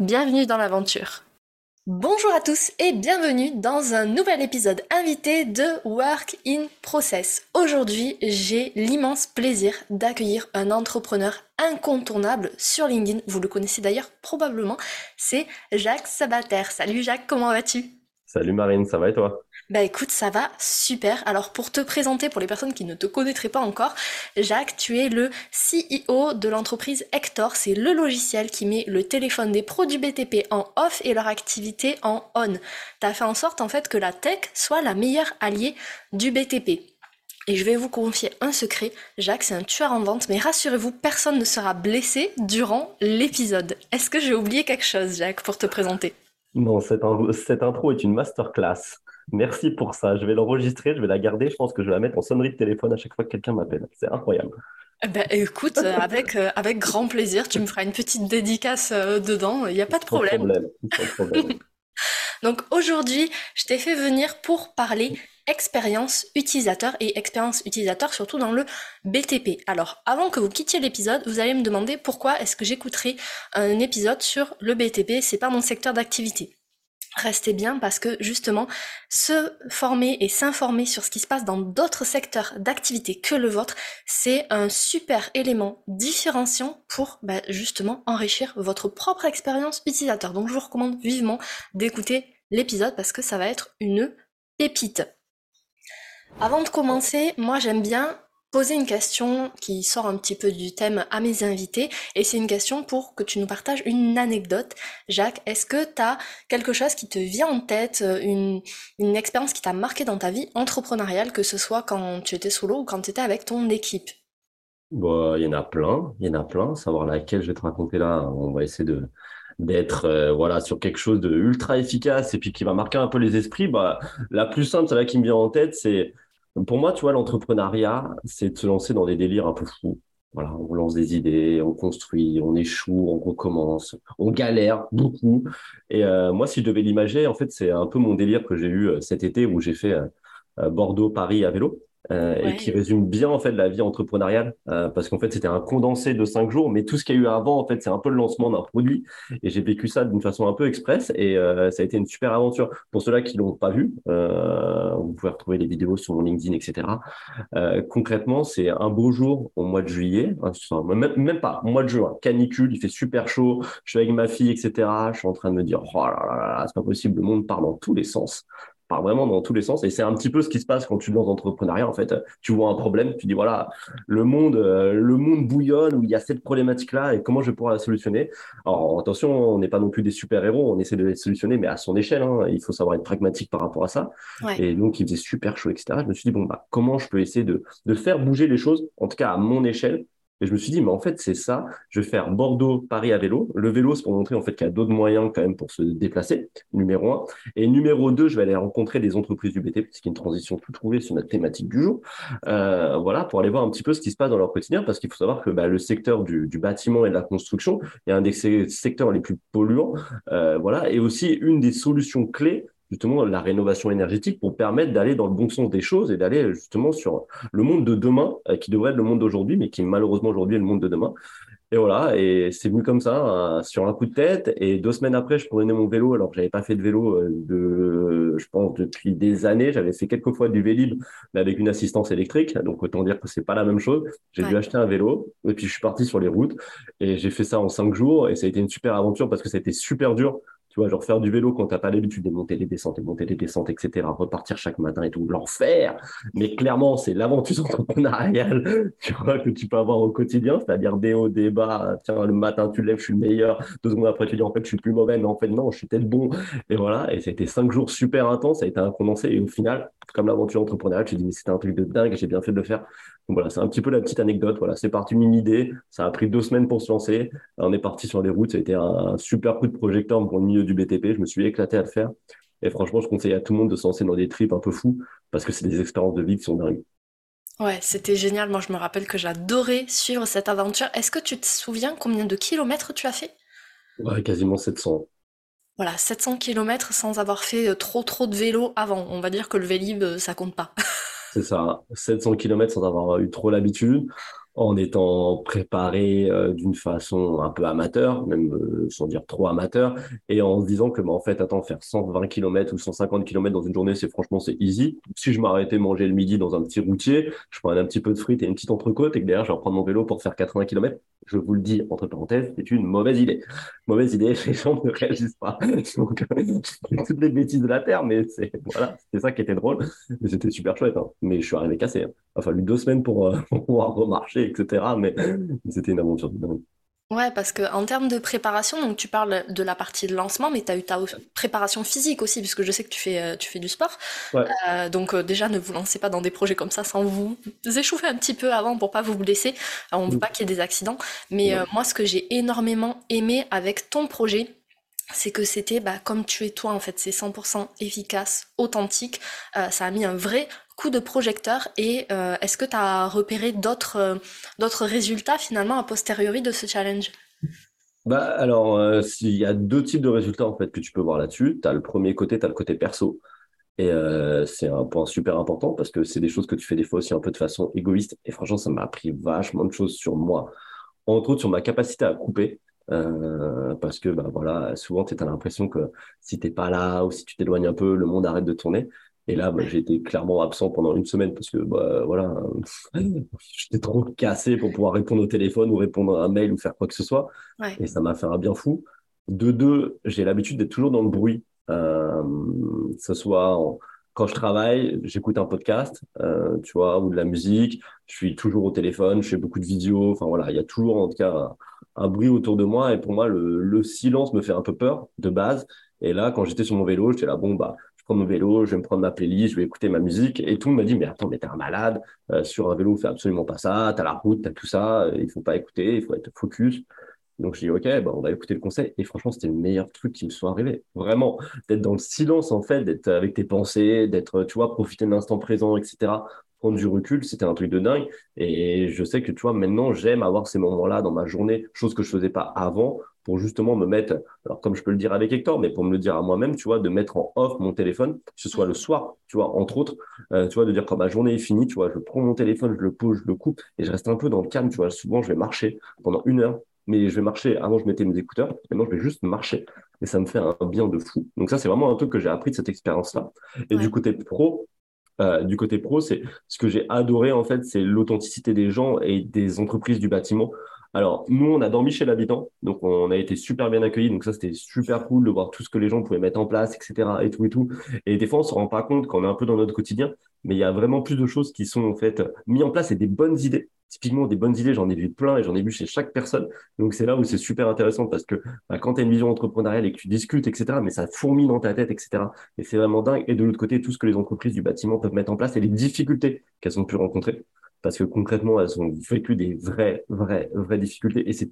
Bienvenue dans l'aventure. Bonjour à tous et bienvenue dans un nouvel épisode invité de Work in Process. Aujourd'hui, j'ai l'immense plaisir d'accueillir un entrepreneur incontournable sur LinkedIn. Vous le connaissez d'ailleurs probablement, c'est Jacques Sabater. Salut Jacques, comment vas-tu? Salut Marine, ça va et toi? Bah écoute, ça va super. Alors pour te présenter, pour les personnes qui ne te connaîtraient pas encore, Jacques, tu es le CEO de l'entreprise Hector. C'est le logiciel qui met le téléphone des pros du BTP en off et leur activité en on. Tu as fait en sorte en fait que la tech soit la meilleure alliée du BTP. Et je vais vous confier un secret, Jacques c'est un tueur en vente, mais rassurez-vous, personne ne sera blessé durant l'épisode. Est-ce que j'ai oublié quelque chose, Jacques, pour te présenter? Non, cette, cette intro est une masterclass. Merci pour ça. Je vais l'enregistrer, je vais la garder. Je pense que je vais la mettre en sonnerie de téléphone à chaque fois que quelqu'un m'appelle. C'est incroyable. Eh ben, écoute, euh, avec, euh, avec grand plaisir, tu me feras une petite dédicace euh, dedans, il n'y a pas de problème. problème. problème. Donc aujourd'hui, je t'ai fait venir pour parler expérience utilisateur et expérience utilisateur surtout dans le BTP. Alors avant que vous quittiez l'épisode, vous allez me demander pourquoi est-ce que j'écouterai un épisode sur le BTP, c'est pas mon secteur d'activité restez bien parce que justement, se former et s'informer sur ce qui se passe dans d'autres secteurs d'activité que le vôtre, c'est un super élément différenciant pour bah, justement enrichir votre propre expérience utilisateur. Donc je vous recommande vivement d'écouter l'épisode parce que ça va être une pépite. Avant de commencer, moi j'aime bien poser une question qui sort un petit peu du thème à mes invités et c'est une question pour que tu nous partages une anecdote. Jacques, est-ce que tu as quelque chose qui te vient en tête, une, une expérience qui t'a marqué dans ta vie entrepreneuriale, que ce soit quand tu étais solo ou quand tu étais avec ton équipe? Bah, Il y en a plein, il y en a plein. Savoir laquelle je vais te raconter là, on va essayer de d'être euh, voilà sur quelque chose de ultra efficace et puis qui va marquer un peu les esprits bah la plus simple celle qui me vient en tête c'est pour moi, tu vois, l'entrepreneuriat, c'est de se lancer dans des délires un peu fous. Voilà, on lance des idées, on construit, on échoue, on recommence, on galère beaucoup. Et euh, moi, si je devais l'imager, en fait, c'est un peu mon délire que j'ai eu euh, cet été où j'ai fait euh, Bordeaux-Paris à vélo. Euh, et qui résume bien en fait la vie entrepreneuriale euh, parce qu'en fait c'était un condensé de cinq jours mais tout ce qu'il y a eu avant en fait c'est un peu le lancement d'un produit. Et j'ai vécu ça d'une façon un peu express et euh, ça a été une super aventure. Pour ceux-là qui l'ont pas vu vous pouvez retrouver les vidéos sur mon LinkedIn etc concrètement c'est un beau jour au mois de juillet hein, même, même pas au mois de juin. Canicule il fait super chaud je suis avec ma fille etc je suis en train de me dire oh là là là c'est pas possible le monde part dans tous les sens part vraiment dans tous les sens. Et c'est un petit peu ce qui se passe quand tu lances l'entrepreneuriat. En fait, tu vois un problème, tu dis voilà, le monde, euh, le monde bouillonne où il y a cette problématique-là et comment je pourrais la solutionner? Alors attention, on n'est pas non plus des super héros, on essaie de les solutionner, mais à son échelle. Hein. il faut savoir être pragmatique par rapport à ça. Et donc il faisait super chaud, etc. Je me suis dit bon bah comment je peux essayer de de faire bouger les choses, en tout cas à mon échelle, et je me suis dit, mais en fait, c'est ça. Je vais faire Bordeaux-Paris à vélo. Le vélo, c'est pour montrer en fait qu'il y a d'autres moyens quand même pour se déplacer, numéro un. Et numéro deux, je vais aller rencontrer des entreprises du BTP, ce qui est une transition tout trouvée sur notre thématique du jour. Euh, voilà, pour aller voir un petit peu ce qui se passe dans leur quotidien, parce qu'il faut savoir que bah, le secteur du, du, bâtiment et de la construction est un des secteurs les plus polluants. Euh, voilà, et aussi une des solutions clés justement la rénovation énergétique pour permettre d'aller dans le bon sens des choses et d'aller justement sur le monde de demain, euh, qui devrait être le monde d'aujourd'hui, mais qui malheureusement aujourd'hui est le monde de demain. Et voilà, et c'est venu comme ça, hein, sur un coup de tête. Et deux semaines après, je prenais mon vélo, alors que j'avais pas fait de vélo euh, de, je pense, depuis des années. J'avais fait quelques fois du vélib, mais avec une assistance électrique. Donc autant dire que c'est pas la même chose. J'ai dû acheter un vélo, et puis je suis parti sur les routes. Et j'ai fait ça en cinq jours, et ça a été une super aventure parce que ça a été super dur tu vois, genre faire du vélo quand t'as pas l'habitude de monter les descentes et monter les descentes, etc. Repartir chaque matin et tout, l'enfer. Mais clairement, c'est l'aventure entrepreneuriale, que tu peux avoir au quotidien, c'est-à-dire des hauts, des bas. Tiens, le matin, tu lèves, je suis le meilleur. Deux secondes après, tu dis, en fait, je suis plus mauvais. Mais en fait, non, je suis peut-être bon. Et voilà. Et été cinq jours super intenses. Ça a été un condensé. Et au final, comme l'aventure entrepreneuriale, tu dis, mais c'était un truc de dingue, j'ai bien fait de le faire. Donc voilà, c'est un petit peu la petite anecdote. Voilà, c'est parti d'une idée. Ça a pris deux semaines pour se lancer. On est parti sur les routes. Ça a été un super coup de projecteur pour le milieu du BTP. Je me suis éclaté à le faire. Et franchement, je conseille à tout le monde de se lancer dans des trips un peu fous parce que c'est des expériences de vie qui sont dingues. Ouais, c'était génial. Moi, je me rappelle que j'adorais suivre cette aventure. Est-ce que tu te souviens combien de kilomètres tu as fait? Ouais, quasiment 700. Voilà, 700 km sans avoir fait euh, trop trop de vélo avant. On va dire que le Vélib, euh, ça compte pas. C'est ça, 700 km sans avoir eu trop l'habitude en étant préparé euh, d'une façon un peu amateur, même euh, sans dire trop amateur, et en se disant que, bah, en fait, attends, faire 120 km ou 150 km dans une journée, c'est franchement, c'est easy. Si je m'arrêtais manger le midi dans un petit routier, je prenais un petit peu de frites et une petite entrecôte, et que derrière, je vais reprendre mon vélo pour faire 80 km, je vous le dis, entre parenthèses, c'est une mauvaise idée. Mauvaise idée, les gens ne réagissent pas. Donc, toutes les bêtises de la Terre, mais c'est, voilà, c'était ça qui était drôle. Mais c'était super chouette, hein. Mais je suis arrivé cassé. Hein. Il a fallu deux semaines pour, euh, pour pouvoir remarcher etc. Mais c'était une aventure dingue. Ouais, parce que en termes de préparation, donc tu parles de la partie de lancement, mais tu as eu ta préparation physique aussi, puisque je sais que tu fais, euh, tu fais du sport. Euh, donc euh, déjà, ne vous lancez pas dans des projets comme ça sans vous échauffer un petit peu avant pour pas vous blesser. on ne veut mm. pas qu'il y ait des accidents. Mais moi, ce que j'ai énormément aimé avec ton projet, c'est que c'était bah, comme tu es toi en fait, c'est 100% efficace, authentique, ça a mis un vrai coup de projecteur et euh, est-ce que tu as repéré d'autres euh, d'autres résultats finalement a posteriori de ce challenge? Bah, alors, euh, il y a deux types de résultats en fait que tu peux voir là-dessus. Tu as le premier côté, tu as le côté perso. Et c'est un point super important parce que c'est des choses que tu fais des fois aussi un peu de façon égoïste. Et franchement, ça m'a appris vachement de choses sur moi. Entre autres, sur ma capacité à couper. Parce que bah, voilà, souvent, tu as l'impression que si tu n'es pas là ou si tu t'éloignes un peu, le monde arrête de tourner. Et là, bah, j'ai été clairement absent pendant une semaine parce que bah, voilà, j'étais trop cassé pour pouvoir répondre au téléphone ou répondre à un mail ou faire quoi que ce soit. Et ça m'a fait un bien fou. De deux, j'ai l'habitude d'être toujours dans le bruit, euh, que ce soit quand je travaille, j'écoute un podcast, euh, tu vois, ou de la musique. Je suis toujours au téléphone, je fais beaucoup de vidéos. Enfin voilà, il y a toujours en tout cas un, bruit autour de moi. Et pour moi, le, le silence me fait un peu peur de base. Et là, quand j'étais sur mon vélo, j'étais là, bon, bah, prends mon vélo, je vais me prendre ma playlist, je vais écouter ma musique. Et tout le monde m'a dit, mais attends, mais t'es un malade. Euh, sur un vélo, on fait absolument pas ça. T'as la route, t'as tout ça. Euh, il faut pas écouter, il faut être focus. Donc, je dis, OK, bah, on va écouter le conseil. Et franchement, c'était le meilleur truc qui me soit arrivé. Vraiment, d'être dans le silence, en fait, d'être avec tes pensées, d'être, tu vois, profiter de l'instant présent, etc. Prendre du recul, c'était un truc de dingue. Et je sais que, tu vois, maintenant, j'aime avoir ces moments-là dans ma journée, chose que je faisais pas avant, pour justement me mettre, alors comme je peux le dire avec Hector, mais pour me le dire à moi-même, tu vois, de mettre en off mon téléphone, que ce soit le soir, tu vois, entre autres, euh, tu vois, de dire quand ma journée est finie, tu vois, je prends mon téléphone, je le pose, je le coupe et je reste un peu dans le calme, tu vois. Souvent, je vais marcher pendant une heure, mais je vais marcher, avant je mettais mes écouteurs, maintenant je vais juste marcher et ça me fait un bien de fou. Donc ça, c'est vraiment un truc que j'ai appris de cette expérience-là. Et du côté pro, euh, du côté pro, c'est ce que j'ai adoré en fait, c'est l'authenticité des gens et des entreprises du bâtiment. Alors, nous, on a dormi chez l'habitant, donc on a été super bien accueillis. Donc ça, c'était super cool de voir tout ce que les gens pouvaient mettre en place, etc. Et tout et tout. Et des fois, on se rend pas compte qu'on est un peu dans notre quotidien, mais il y a vraiment plus de choses qui sont en fait mises en place et des bonnes idées. Typiquement, des bonnes idées, j'en ai vu plein et j'en ai vu chez chaque personne. Donc c'est là où c'est super intéressant parce que bah, quand tu as une vision entrepreneuriale et que tu discutes, etc., mais ça fourmille dans ta tête, etc. Et c'est vraiment dingue. Et de l'autre côté, tout ce que les entreprises du bâtiment peuvent mettre en place et les difficultés qu'elles ont pu rencontrer parce que concrètement, elles ont vécu des vraies, vraies, vraies difficultés. Et c'est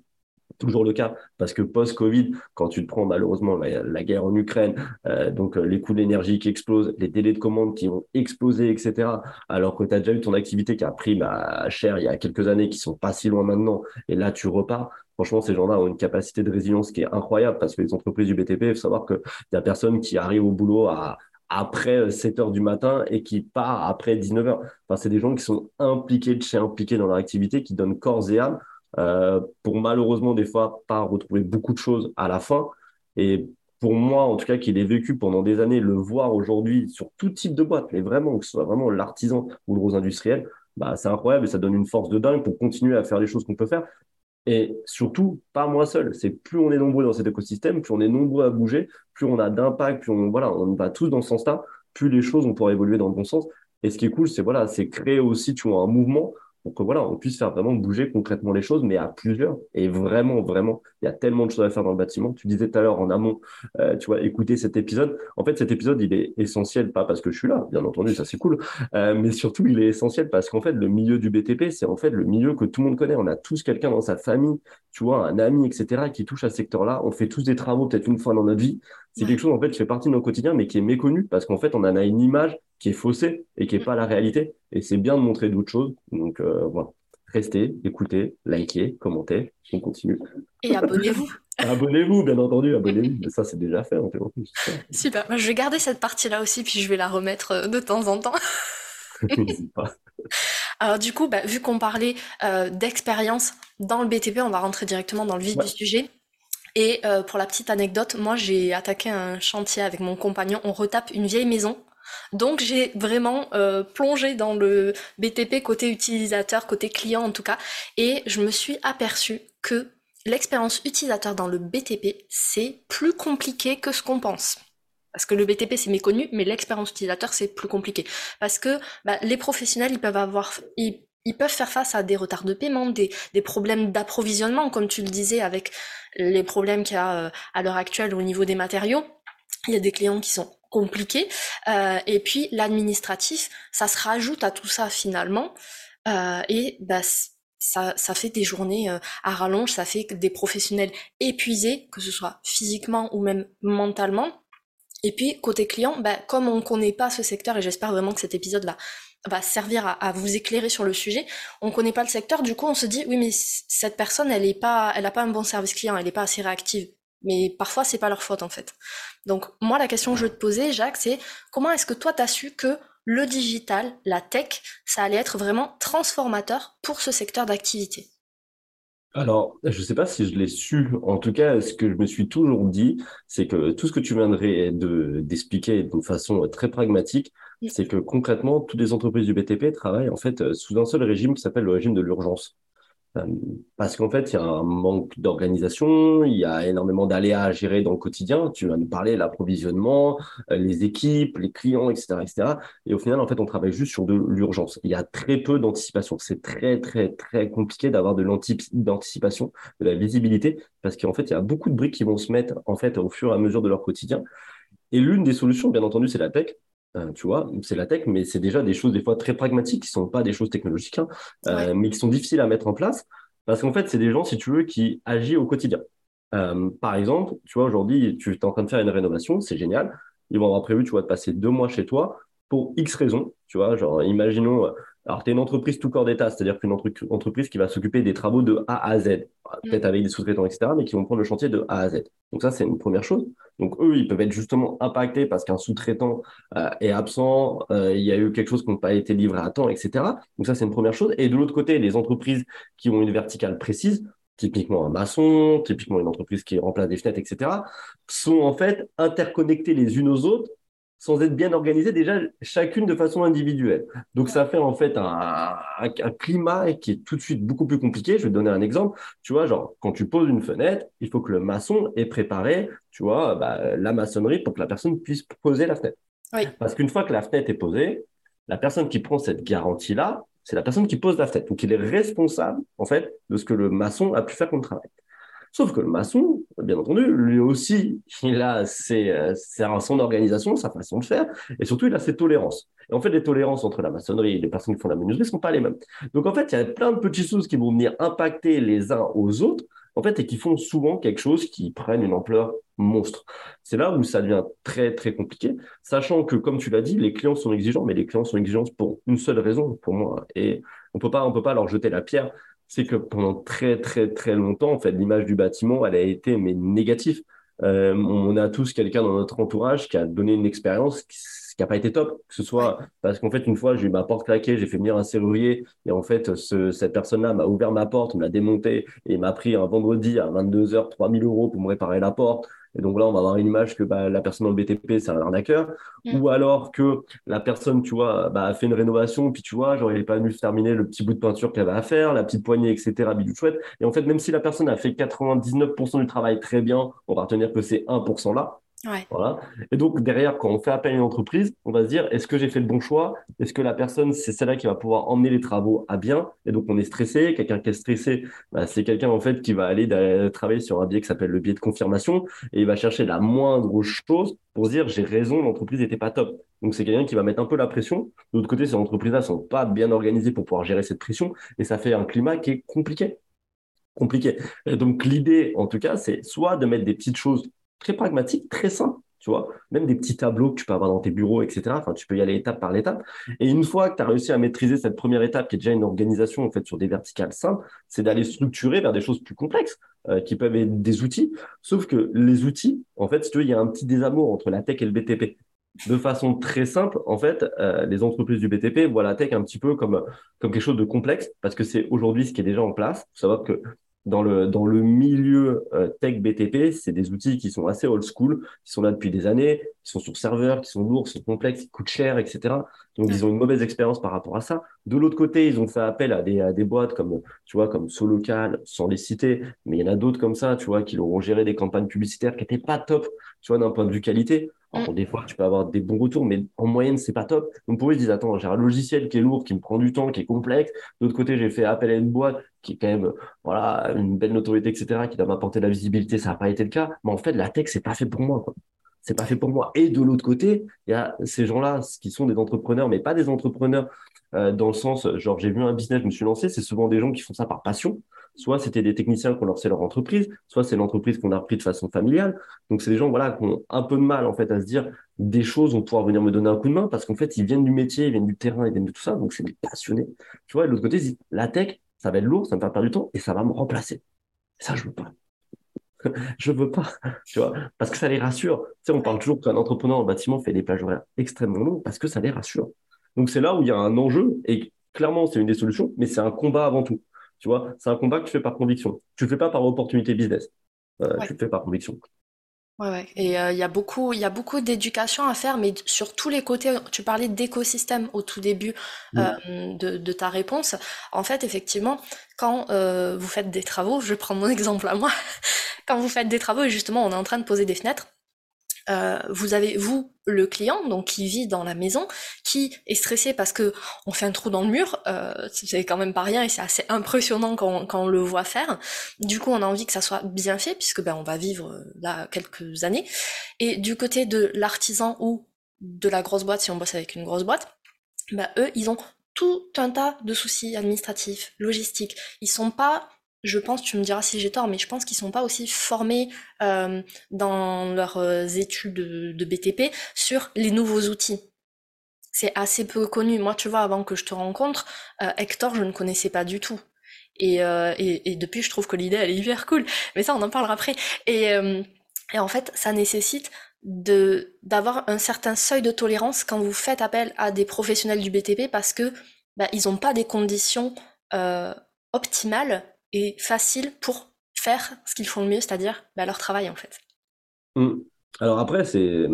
toujours le cas parce que post-Covid, quand tu te prends malheureusement la, guerre en Ukraine, euh, donc euh, les coûts de l'énergie qui explosent, les délais de commande qui ont explosé, etc., alors que tu as déjà eu ton activité qui a pris bah, cher il y a quelques années, qui sont pas si loin maintenant, et là tu repars. Franchement, ces gens-là ont une capacité de résilience qui est incroyable parce que les entreprises du BTP, il faut savoir qu'il y a personne qui arrive au boulot à, après 7 euh, heures du matin et qui part après 19 heures. Enfin, c'est des gens qui sont impliqués de chez impliqués dans leur activité, qui donnent corps et âme euh, pour malheureusement des fois pas retrouver beaucoup de choses à la fin. Et pour moi, en tout cas, qui l'ai vécu pendant des années, le voir aujourd'hui sur tout type de boîte, mais vraiment, que ce soit vraiment l'artisan ou le gros industriel, bah, c'est incroyable et ça donne une force de dingue pour continuer à faire les choses qu'on peut faire. Et surtout, pas moi seul. C'est plus on est nombreux dans cet écosystème, plus on est nombreux à bouger, plus on a d'impact, plus on, voilà, on va tous dans ce sens-là, plus les choses vont pouvoir évoluer dans le bon sens. Et ce qui est cool, c'est voilà, c'est créer aussi, tu vois, un mouvement pour voilà, on puisse faire vraiment bouger concrètement les choses, mais à plusieurs. Et vraiment, vraiment, il y a tellement de choses à faire dans le bâtiment. Tu disais tout à l'heure en amont, euh, tu vois, écouter cet épisode. En fait, cet épisode, il est essentiel, pas parce que je suis là, bien entendu, ça c'est cool, euh, mais surtout, il est essentiel parce qu'en fait, le milieu du BTP, c'est en fait le milieu que tout le monde connaît. On a tous quelqu'un dans sa famille, tu vois, un ami, etc., qui touche à ce secteur-là. On fait tous des travaux peut-être une fois dans notre vie. C'est quelque chose, en fait, qui fait partie de notre quotidien, mais qui est méconnu parce qu'en fait, on en a une image qui est faussée et qui n'est pas la réalité. Et c'est bien de montrer d'autres choses. Donc, euh, voilà. Restez, écoutez, likez, commentez. On continue. Et abonnez-vous. abonnez-vous, bien entendu, abonnez-vous. Ça, c'est déjà fait. En Super. je vais garder cette partie-là aussi, puis je vais la remettre euh, de temps en temps. pas. Alors du coup, bah, vu qu'on parlait euh, d'expérience dans le BTP, on va rentrer directement dans le vif du sujet. Et euh, pour la petite anecdote, moi j'ai attaqué un chantier avec mon compagnon, on retape une vieille maison. Donc j'ai vraiment euh, plongé dans le BTP côté utilisateur, côté client en tout cas, et je me suis aperçu que l'expérience utilisateur dans le BTP, c'est plus compliqué que ce qu'on pense. Parce que le BTP c'est méconnu, mais l'expérience utilisateur c'est plus compliqué. Parce que bah, les professionnels ils peuvent avoir, peuvent faire face à des retards de paiement, des, problèmes d'approvisionnement, comme tu le disais, avec les problèmes qu'il y a euh, à l'heure actuelle au niveau des matériaux. Il y a des clients qui sont compliqués. Euh, et puis l'administratif, ça se rajoute à tout ça finalement. Euh, et bah, ça, ça fait des journées à rallonge, ça fait des professionnels épuisés, que ce soit physiquement ou même mentalement. Et puis côté client, bah, comme on ne connaît pas ce secteur, et j'espère vraiment que cet épisode va va servir à, vous éclairer sur le sujet. On connaît pas le secteur, du coup on se dit oui mais cette personne elle est pas, elle pas un bon service client, elle est pas assez réactive. Mais parfois c'est pas leur faute en fait. Donc moi la question que je veux te poser Jacques c'est comment est-ce que toi tu as su que le digital, la tech, ça allait être vraiment transformateur pour ce secteur d'activité? Alors, je ne sais pas si je l'ai su. En tout cas, ce que je me suis toujours dit, c'est que tout ce que tu viendrais de, d'expliquer de façon très pragmatique, c'est que concrètement, toutes les entreprises du BTP travaillent en fait sous un seul régime qui s'appelle le régime de l'urgence. Euh, parce qu'en fait, il y a un manque d'organisation, il y a énormément d'aléas à gérer dans le quotidien. Tu vas nous parler l'approvisionnement, euh, les équipes, les clients, etc., etc. Et au final, en fait, on travaille juste sur de l'urgence. Il y a très peu d'anticipation. C'est très, très, très compliqué d'avoir de l'anticipation, de la visibilité, parce qu'en fait, il y a beaucoup de briques qui vont se mettre en fait au fur et à mesure de leur quotidien. Et l'une des solutions, bien entendu, c'est la tech. Euh, tu vois, c'est la tech, mais c'est déjà des choses des fois très pragmatiques, qui sont pas des choses technologiques, hein, euh, mais qui sont difficiles à mettre en place, parce qu'en fait, c'est des gens, si tu veux, qui agissent au quotidien. Euh, par exemple, tu vois, aujourd'hui, tu es en train de faire une rénovation, c'est génial. Ils vont avoir prévu, tu vois, de passer deux mois chez toi pour X raisons, tu vois, genre, imaginons, alors, tu es une entreprise tout corps d'État, c'est-à-dire qu'une entreprise qui va s'occuper des travaux de A à Z, peut-être mm. avec des sous-traitants, etc., mais qui vont prendre le chantier de A à Z. Donc, ça, c'est une première chose. Donc, eux, ils peuvent être justement impactés parce qu'un sous-traitant euh, est absent, euh, il y a eu quelque chose qui n'a pas été livré à temps, etc. Donc, ça, c'est une première chose. Et de l'autre côté, les entreprises qui ont une verticale précise, typiquement un maçon, typiquement une entreprise qui remplace des fenêtres, etc., sont en fait interconnectées les unes aux autres sans être bien organisées déjà chacune de façon individuelle. Donc ça fait en fait un, climat qui est tout de suite beaucoup plus compliqué. Je vais te donner un exemple. Tu vois, genre quand tu poses une fenêtre, il faut que le maçon ait préparé, tu vois, bah, la maçonnerie pour que la personne puisse poser la fenêtre. Parce qu'une fois que la fenêtre est posée, la personne qui prend cette garantie-là, c'est la personne qui pose la fenêtre. Donc il est responsable en fait de ce que le maçon a pu faire comme travail. Sauf que le maçon, bien entendu, lui aussi, il a ses, euh, son organisation, sa façon de faire, et surtout, il a ses tolérances. Et en fait, les tolérances entre la maçonnerie et les personnes qui font la menuiserie ne sont pas les mêmes. Donc, en fait, il y a plein de petites choses qui vont venir impacter les uns aux autres, en fait, et qui font souvent quelque chose qui prenne une ampleur monstre. C'est là où ça devient très, très compliqué, sachant que, comme tu l'as dit, les clients sont exigeants, mais les clients sont exigeants pour une seule raison, pour moi. Et on peut pas, on peut pas leur jeter la pierre c'est que pendant très très très longtemps, en fait, l'image du bâtiment, elle a été mais négative. Euh, on a tous quelqu'un dans notre entourage qui a donné une expérience qui n'a pas été top, que ce soit parce qu'en fait, une fois, j'ai eu ma porte craquée, j'ai fait venir un serrurier, et en fait, cette personne-là m'a ouvert ma porte, me l'a démontée, et m'a pris un vendredi à 22h 3000 euros pour me réparer la porte. Et donc là, on va avoir une image que bah, la personne dans le BTP, c'est un arnaqueur. Mm. Ou alors que la personne, tu vois, bah, a fait une rénovation, puis tu vois, genre, il n'est pas venu terminer le petit bout de peinture qu'elle avait à faire, la petite poignée, etc., bidou chouette. Et en fait, même si la personne a fait 99% du travail très bien, on va retenir que c'est 1% là. Voilà. Et donc, derrière, quand on fait appel à une entreprise, on va se dire, est-ce que j'ai fait le bon choix? Est-ce que la personne, c'est celle-là qui va pouvoir emmener les travaux à bien? Et donc, on est stressé. Quelqu'un qui est stressé, bah, c'est quelqu'un, en fait, qui va aller travailler sur un biais qui s'appelle le biais de confirmation et il va chercher la moindre chose pour se dire, j'ai raison, l'entreprise n'était pas top. Donc, c'est quelqu'un qui va mettre un peu la pression. De l'autre côté, ces entreprises-là ne sont pas bien organisées pour pouvoir gérer cette pression et ça fait un climat qui est compliqué compliqué. Et donc l'idée, en tout cas, c'est soit de mettre des petites choses très pragmatique, très simple, tu vois, même des petits tableaux que tu peux avoir dans tes bureaux, etc. Enfin, tu peux y aller étape par étape. Et une fois que tu as réussi à maîtriser cette première étape, qui est déjà une organisation en fait sur des verticales simples, c'est d'aller structurer vers des choses plus complexes, euh, qui peuvent être des outils. Sauf que les outils, en fait, si tu veux, il y a un petit désamour entre la tech et le BTP. De façon très simple, en fait, euh, les entreprises du BTP voient la tech un petit peu comme, comme quelque chose de complexe, parce que c'est aujourd'hui ce qui est déjà en place. Il faut savoir que dans le, dans le milieu euh, tech BTP, c'est des outils qui sont assez old school, qui sont là depuis des années, qui sont sur serveur, qui sont lourds, qui sont complexes, qui coûtent cher, etc. Donc, ils ont une mauvaise expérience par rapport à ça. De l'autre côté, ils ont fait appel à des, à des boîtes comme, tu vois, comme Solocal, sans les citer, mais il y en a d'autres comme ça, tu vois, qui leur ont géré des campagnes publicitaires qui n'étaient pas top, tu vois, d'un point de vue qualité. Alors, mm. des fois, tu peux avoir des bons retours, mais en moyenne, c'est pas top. Donc, pour eux, ils disent, attends, j'ai un logiciel qui est lourd, qui me prend du temps, qui est complexe. D'autre côté, j'ai fait appel à une boîte qui est quand même, voilà, une belle notoriété, etc., qui doit m'apporter de la visibilité. Ça n'a pas été le cas. Mais en fait, la tech, c'est pas fait pour moi, quoi. C'est pas fait pour moi. Et de l'autre côté, il y a ces gens-là qui sont des entrepreneurs, mais pas des entrepreneurs euh, dans le sens, genre, j'ai vu un business, je me suis lancé. C'est souvent des gens qui font ça par passion. Soit c'était des techniciens qui ont lancé leur entreprise, soit c'est l'entreprise qu'on a repris de façon familiale. Donc c'est des gens voilà qui ont un peu de mal en fait à se dire des choses vont pouvoir venir me donner un coup de main parce qu'en fait ils viennent du métier, ils viennent du terrain, ils viennent de tout ça. Donc c'est des passionnés. Tu vois, de l'autre côté, la tech, ça va être lourd, ça me faire perdre du temps et ça va me remplacer. Ça je veux pas. je veux pas, tu vois, parce que ça les rassure. Tu sais, on parle toujours qu'un entrepreneur en bâtiment fait des plages horaires extrêmement longues parce que ça les rassure. Donc c'est là où il y a un enjeu et clairement c'est une des solutions, mais c'est un combat avant tout. Tu vois, c'est un combat que tu fais par conviction. Tu ne le fais pas par opportunité business. Euh, tu le fais par conviction. Ouais, ouais. Et euh, il y a beaucoup, y a beaucoup d'éducation à faire, mais sur tous les côtés. Tu parlais d'écosystème au tout début euh, de, ta réponse. En fait, effectivement, quand vous faites des travaux, je prends mon exemple à moi. quand vous faites des travaux et justement, on est en train de poser des fenêtres. Euh, vous avez vous le client donc qui vit dans la maison qui est stressé parce que on fait un trou dans le mur euh, c'est quand même pas rien et c'est assez impressionnant quand, quand, on le voit faire. Du coup on a envie que ça soit bien fait puisque ben on va vivre euh, là quelques années. Et du côté de l'artisan ou de la grosse boîte si on bosse avec une grosse boîte ben eux ils ont tout un tas de soucis administratifs logistiques. Ils sont pas je pense, tu me diras si j'ai tort, mais je pense qu'ils sont pas aussi formés euh, dans leurs euh, études de, BTP sur les nouveaux outils. C'est assez peu connu. Moi, tu vois, avant que je te rencontre, euh, Hector, je ne connaissais pas du tout. Et, et, depuis, je trouve que l'idée, elle est hyper cool. Mais ça, on en parlera après. Et, et en fait, ça nécessite de d'avoir un certain seuil de tolérance quand vous faites appel à des professionnels du BTP parce que bah, ils n'ont pas des conditions optimales et facile pour faire ce qu'ils font le mieux, c'est-à-dire bah, leur travail en fait. Mmh. Alors après, c'est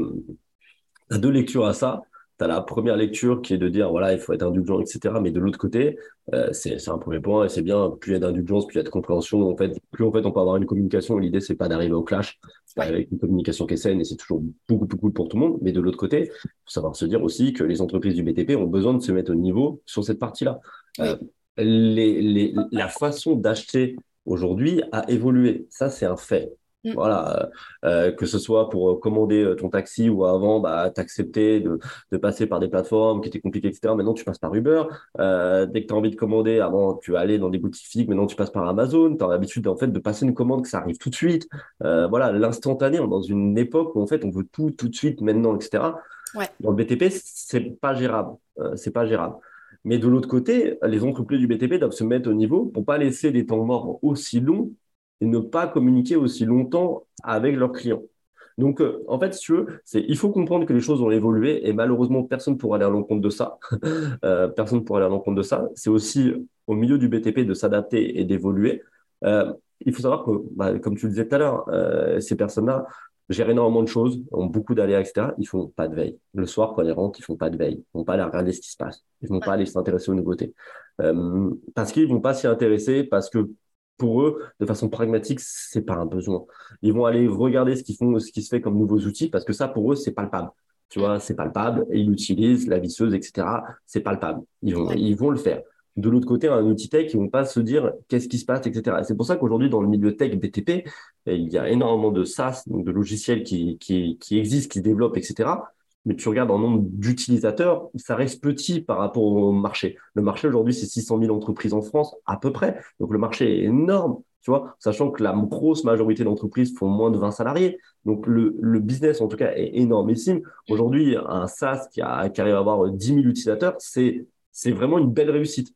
as deux lectures à ça. Tu as la première lecture qui est de dire, voilà, il faut être indulgent, etc. Mais de l'autre côté, euh, c'est un premier point et c'est bien, plus il y a d'indulgence, plus il y a de compréhension. En fait, plus en fait, on peut avoir une communication. L'idée, c'est pas d'arriver au clash avec une communication qui est saine et c'est toujours beaucoup plus cool pour tout le monde. Mais de l'autre côté, il faut savoir se dire aussi que les entreprises du BTP ont besoin de se mettre au niveau sur cette partie-là. Euh, les, la façon d'acheter aujourd'hui a évolué. Ça, c'est un fait. Mm. Voilà, euh, que ce soit pour commander euh, ton taxi ou avant, bah, t'acceptais de, de passer par des plateformes qui étaient compliquées, etc. Maintenant, tu passes par Uber. Euh, dès que tu as envie de commander, avant, tu allais dans des boutiques physiques. Maintenant, tu passes par Amazon. Tu as l'habitude, en fait, de passer une commande que ça arrive tout de suite. voilà, l'instantané. On est dans une époque où, en fait, on veut tout tout de suite, maintenant, etc. Dans le BTP, c'est pas gérable. c'est pas gérable. Mais de l'autre côté, les entreprises du BTP doivent se mettre au niveau pour pas laisser des temps morts aussi longs et ne pas communiquer aussi longtemps avec leurs clients. Donc, euh, en fait, si tu veux, il faut comprendre que les choses ont évolué et malheureusement, personne ne pourra aller à l'encontre de ça. euh, personne ne pourra aller à l'encontre de ça. C'est aussi au milieu du BTP de s'adapter et d'évoluer. Euh, il faut savoir que, bah, comme tu le disais tout à l'heure, ces personnes-là, gèrent énormément de choses, ont beaucoup d'aléas, etc. Ils font pas de veille. Le soir, quand ils rentrent, ils font pas de veille. Ils vont pas aller regarder ce qui se passe. Ils vont pas aller s'intéresser aux nouveautés. Euh, parce qu'ils vont pas s'y intéresser, parce que pour eux, de façon pragmatique, c'est pas un besoin. Ils vont aller regarder ce qu'ils font, ce qui se fait comme nouveaux outils, parce que ça, pour eux, c'est palpable. Tu vois, c'est palpable. Et ils l'utilisent, la visseuse, etc. C'est palpable. Ils vont, ils vont le faire. De l'autre côté, un outil tech, ils vont pas se dire qu'est-ce qui se passe, etc. C'est pour ça qu'aujourd'hui, dans le milieu tech BTP, il y a énormément de SaaS, donc de logiciels qui, existent, qui se développent, etc mais tu regardes en nombre d'utilisateurs, ça reste petit par rapport au marché. Le marché aujourd'hui, c'est 600 000 entreprises en France, à peu près. Donc le marché est énorme, tu vois, sachant que la grosse majorité d'entreprises font moins de 20 salariés. Donc le, business, en tout cas, est énormissime. Aujourd'hui, un SaaS qui arrive à avoir 10 000 utilisateurs, c'est vraiment une belle réussite.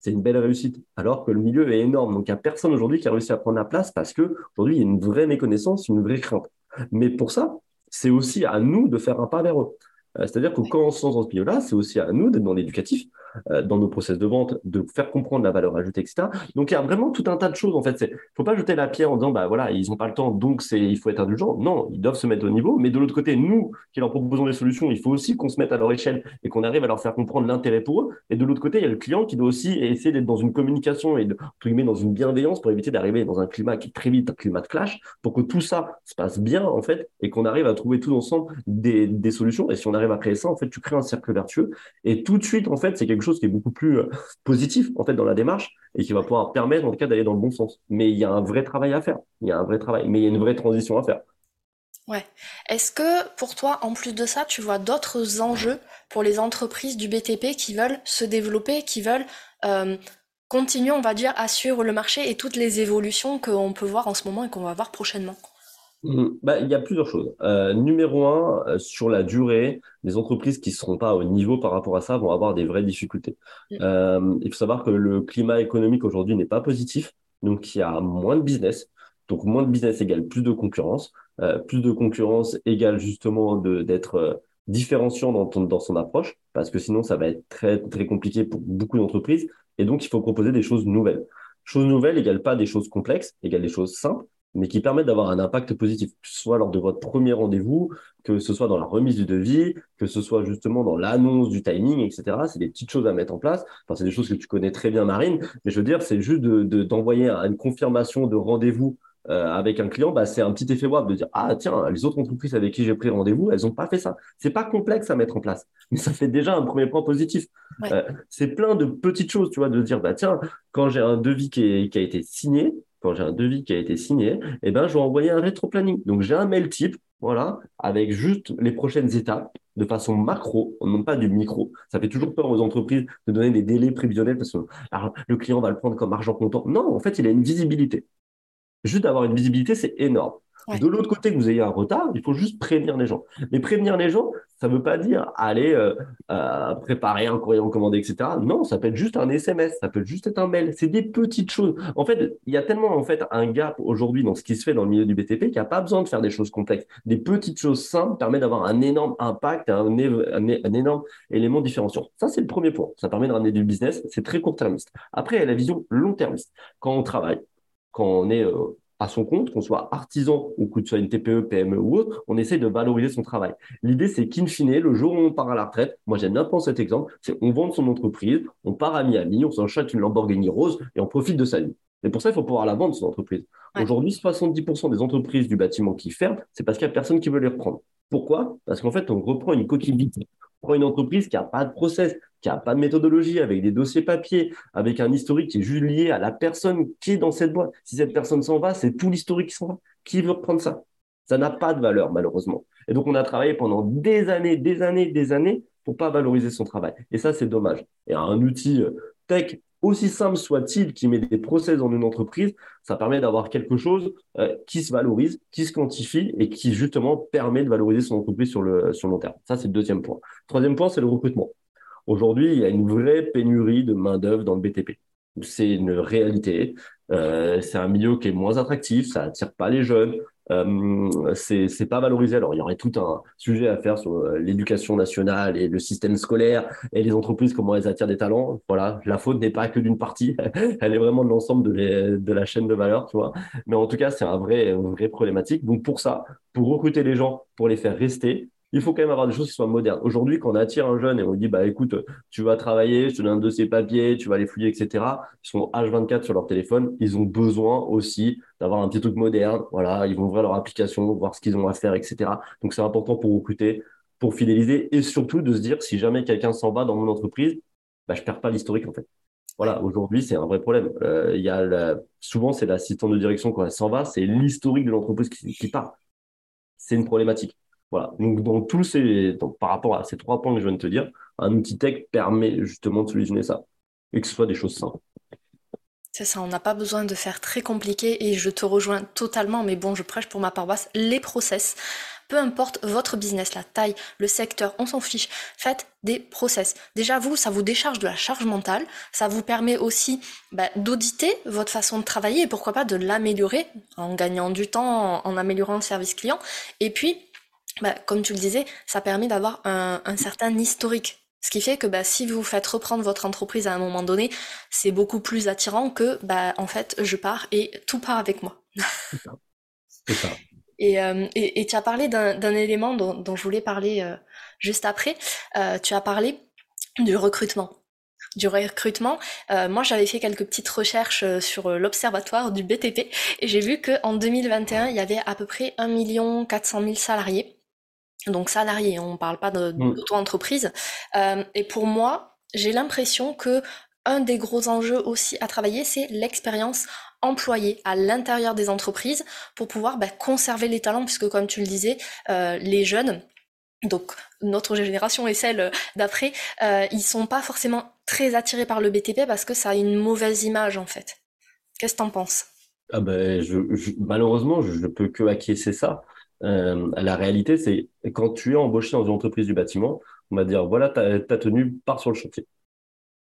C'est une belle réussite, alors que le milieu est énorme. Donc, il n'y a personne aujourd'hui qui a réussi à prendre la place parce que aujourd'hui, il y a une vraie méconnaissance, une vraie crainte. Mais pour ça, c'est aussi à nous de faire un pas vers eux. Euh, c'est-à-dire que quand on se lance dans ce milieu-là, c'est aussi à nous d'être dans l'éducatif, euh, dans nos process de vente, de faire comprendre la valeur ajoutée, etc. Donc il y a vraiment tout un tas de choses. En fait, il faut pas jeter la pierre en disant bah voilà ils n'ont pas le temps, donc il faut être indulgent. Non, ils doivent se mettre au niveau. Mais de l'autre côté, nous qui leur proposons des solutions, il faut aussi qu'on se mette à leur échelle et qu'on arrive à leur faire comprendre l'intérêt pour eux. Et de l'autre côté, il y a le client qui doit aussi essayer d'être dans une communication et de, dans une bienveillance pour éviter d'arriver dans un climat qui est très vite un climat de clash, pour que tout ça se passe bien en fait et qu'on arrive à trouver tous ensemble des, des solutions. Et si on arrive à créer ça, en fait, tu crées un cercle vertueux. Et tout de suite, en fait, c'est quelque chose qui est beaucoup plus euh, positif en fait dans la démarche et qui va pouvoir permettre en tout cas d'aller dans le bon sens. Mais il y a un vrai travail à faire. Il y a un vrai travail, mais il y a une vraie transition à faire. Ouais. Est-ce que pour toi, en plus de ça, tu vois d'autres enjeux pour les entreprises du BTP qui veulent se développer, qui veulent euh, continuer, on va dire, à suivre le marché et toutes les évolutions qu'on peut voir en ce moment et qu'on va voir prochainement? Bah, il y a plusieurs choses. Euh, numéro un, euh, sur la durée, les entreprises qui ne seront pas au niveau par rapport à ça vont avoir des vraies difficultés. Mmh. Euh, il faut savoir que le climat économique aujourd'hui n'est pas positif, donc il y a moins de business. Donc moins de business égale plus de concurrence. plus de concurrence égale justement d'être différenciant dans, dans son approche, parce que sinon ça va être très, très compliqué pour beaucoup d'entreprises. Et donc il faut proposer des choses nouvelles. Choses nouvelles égale pas des choses complexes, égale des choses simples mais qui permettent d'avoir un impact positif, que ce soit lors de votre premier rendez-vous, que ce soit dans la remise du devis, que ce soit justement dans l'annonce du timing, etc. C'est des petites choses à mettre en place. Enfin, c'est des choses que tu connais très bien, Marine, mais je veux dire, c'est juste d'envoyer de, une confirmation de rendez-vous euh, avec un client, bah, c'est un petit effet web de dire ah tiens les autres entreprises avec qui j'ai pris rendez-vous, elles n'ont pas fait ça. C'est pas complexe à mettre en place, mais ça fait déjà un premier point positif. Euh, c'est plein de petites choses, tu vois, de dire bah tiens quand j'ai un devis qui, qui a été signé, quand j'ai un devis qui a été signé, eh ben, je vais envoyer un rétro-planning. Donc, j'ai un mail type, voilà, avec juste les prochaines étapes de façon macro, non pas du micro. Ça fait toujours peur aux entreprises de donner des délais prévisionnels parce que le client va le prendre comme argent comptant. Non, en fait, il a une visibilité. Juste d'avoir une visibilité, c'est énorme. De l'autre côté, que vous ayez un retard, il faut juste prévenir les gens. Mais prévenir les gens, ça ne veut pas dire aller euh, euh, préparer un courrier recommandé, etc. Non, ça peut être juste un SMS, ça peut juste être un mail. C'est des petites choses. En fait, il y a tellement en fait un gap aujourd'hui dans ce qui se fait dans le milieu du BTP qu'il n'y a pas besoin de faire des choses complexes. Des petites choses simples permettent d'avoir un énorme impact, un, un, énorme élément différenciant. Ça, c'est le premier point. Ça permet de ramener du business. C'est très court-termiste. Après, il y a la vision long-termiste. Quand on travaille, quand on est euh, à son compte, qu'on soit artisan ou que ce soit une TPE, PME ou autre, on essaie de valoriser son travail. L'idée, c'est qu'in fine, le jour où on part à la retraite, moi j'aime bien prendre cet exemple, c'est on vend son entreprise, on part à Miami, on s'achète une Lamborghini rose et on profite de sa vie. Et pour ça, il faut pouvoir la vendre, son entreprise. Aujourd'hui, 70% des entreprises du bâtiment qui ferment, c'est parce qu'il n'y a personne qui veut les reprendre. Pourquoi? Parce qu'en fait, on reprend une coquille vide. On prend une entreprise qui n'a pas de process, qui n'a pas de méthodologie, avec des dossiers papier, avec un historique qui est juste lié à la personne qui est dans cette boîte. Si cette personne s'en va, c'est tout l'historique qui s'en va. Qui veut reprendre ça? Ça n'a pas de valeur, malheureusement. Et donc, on a travaillé pendant des années, des années, des années pour pas valoriser son travail. Et ça, c'est dommage. Et un outil euh, tech aussi simple soit-il, qui met des process dans une entreprise, ça permet d'avoir quelque chose euh, qui se valorise, qui se quantifie et qui justement permet de valoriser son entreprise sur le, sur long terme. Ça, c'est le deuxième point. Troisième point, c'est le recrutement. Aujourd'hui, il y a une vraie pénurie de main-d'œuvre dans le BTP. C'est une réalité. Euh, c'est un milieu qui est moins attractif, ça attire pas les jeunes, c'est pas valorisé. Alors, il y aurait tout un sujet à faire sur euh, l'éducation nationale et le système scolaire et les entreprises, comment elles attirent des talents. Voilà, la faute n'est pas que d'une partie, elle est vraiment de l'ensemble de, de, la chaîne de valeur, tu vois. Mais en tout cas, c'est un vrai, une problématique. Donc, pour ça, pour recruter les gens, pour les faire rester, il faut quand même avoir des choses qui soient modernes. Aujourd'hui, quand on attire un jeune et on dit, bah, écoute, tu vas travailler, je te donne un de ces papiers, tu vas les fouiller, etc. Ils sont H24 sur leur téléphone. Ils ont besoin aussi d'avoir un petit truc moderne. Voilà, ils vont ouvrir leur application, voir ce qu'ils ont à faire, etc. Donc, c'est important pour recruter, pour fidéliser et surtout de se dire, si jamais quelqu'un s'en va dans mon entreprise, bah, je perds pas l'historique, en fait. Voilà, aujourd'hui, c'est un vrai problème. Euh, y a souvent, c'est l'assistant de direction quand elle s'en va, c'est l'historique de l'entreprise qui, qui part. C'est une problématique. Voilà. Donc, dans tous ces, par rapport à ces trois points que je viens de te dire, un outil tech permet justement de solutionner ça et que ce soit des choses simples. C'est ça, on n'a pas besoin de faire très compliqué et je te rejoins totalement, mais bon, je prêche pour ma paroisse, les process, peu importe votre business, la taille, le secteur, on s'en fiche, faites des process. Déjà, vous, ça vous décharge de la charge mentale, ça vous permet aussi bah, d'auditer votre façon de travailler et pourquoi pas de l'améliorer en gagnant du temps, en améliorant le service client. Et puis, bah, comme tu le disais, ça permet d'avoir un, certain historique. Ce qui fait que bah, si vous faites reprendre votre entreprise à un moment donné, c'est beaucoup plus attirant que bah, en fait je pars et tout part avec moi. C'est ça. Euh, et, tu as parlé d'un élément dont, je voulais parler euh, juste après. Euh, tu as parlé du recrutement du recrutement. moi, j'avais fait quelques petites recherches sur l'observatoire du BTP et j'ai vu qu'en 2021, il y avait à peu près 1 400 000 salariés donc salarié, on ne parle pas mm. d'auto-entreprise. Euh, et pour moi, j'ai l'impression que un des gros enjeux aussi à travailler, c'est l'expérience employée à l'intérieur des entreprises pour pouvoir bah, conserver les talents, puisque comme tu le disais, euh, les jeunes, donc notre génération et celle d'après, euh, ils sont pas forcément très attirés par le BTP parce que ça a une mauvaise image en fait. Qu'est-ce que tu en penses? Ah ben, malheureusement, je ne peux que acquiescer ça. Euh, la réalité, c'est quand tu es embauché dans une entreprise du bâtiment, on va dire voilà, ta, ta tenue part sur le chantier.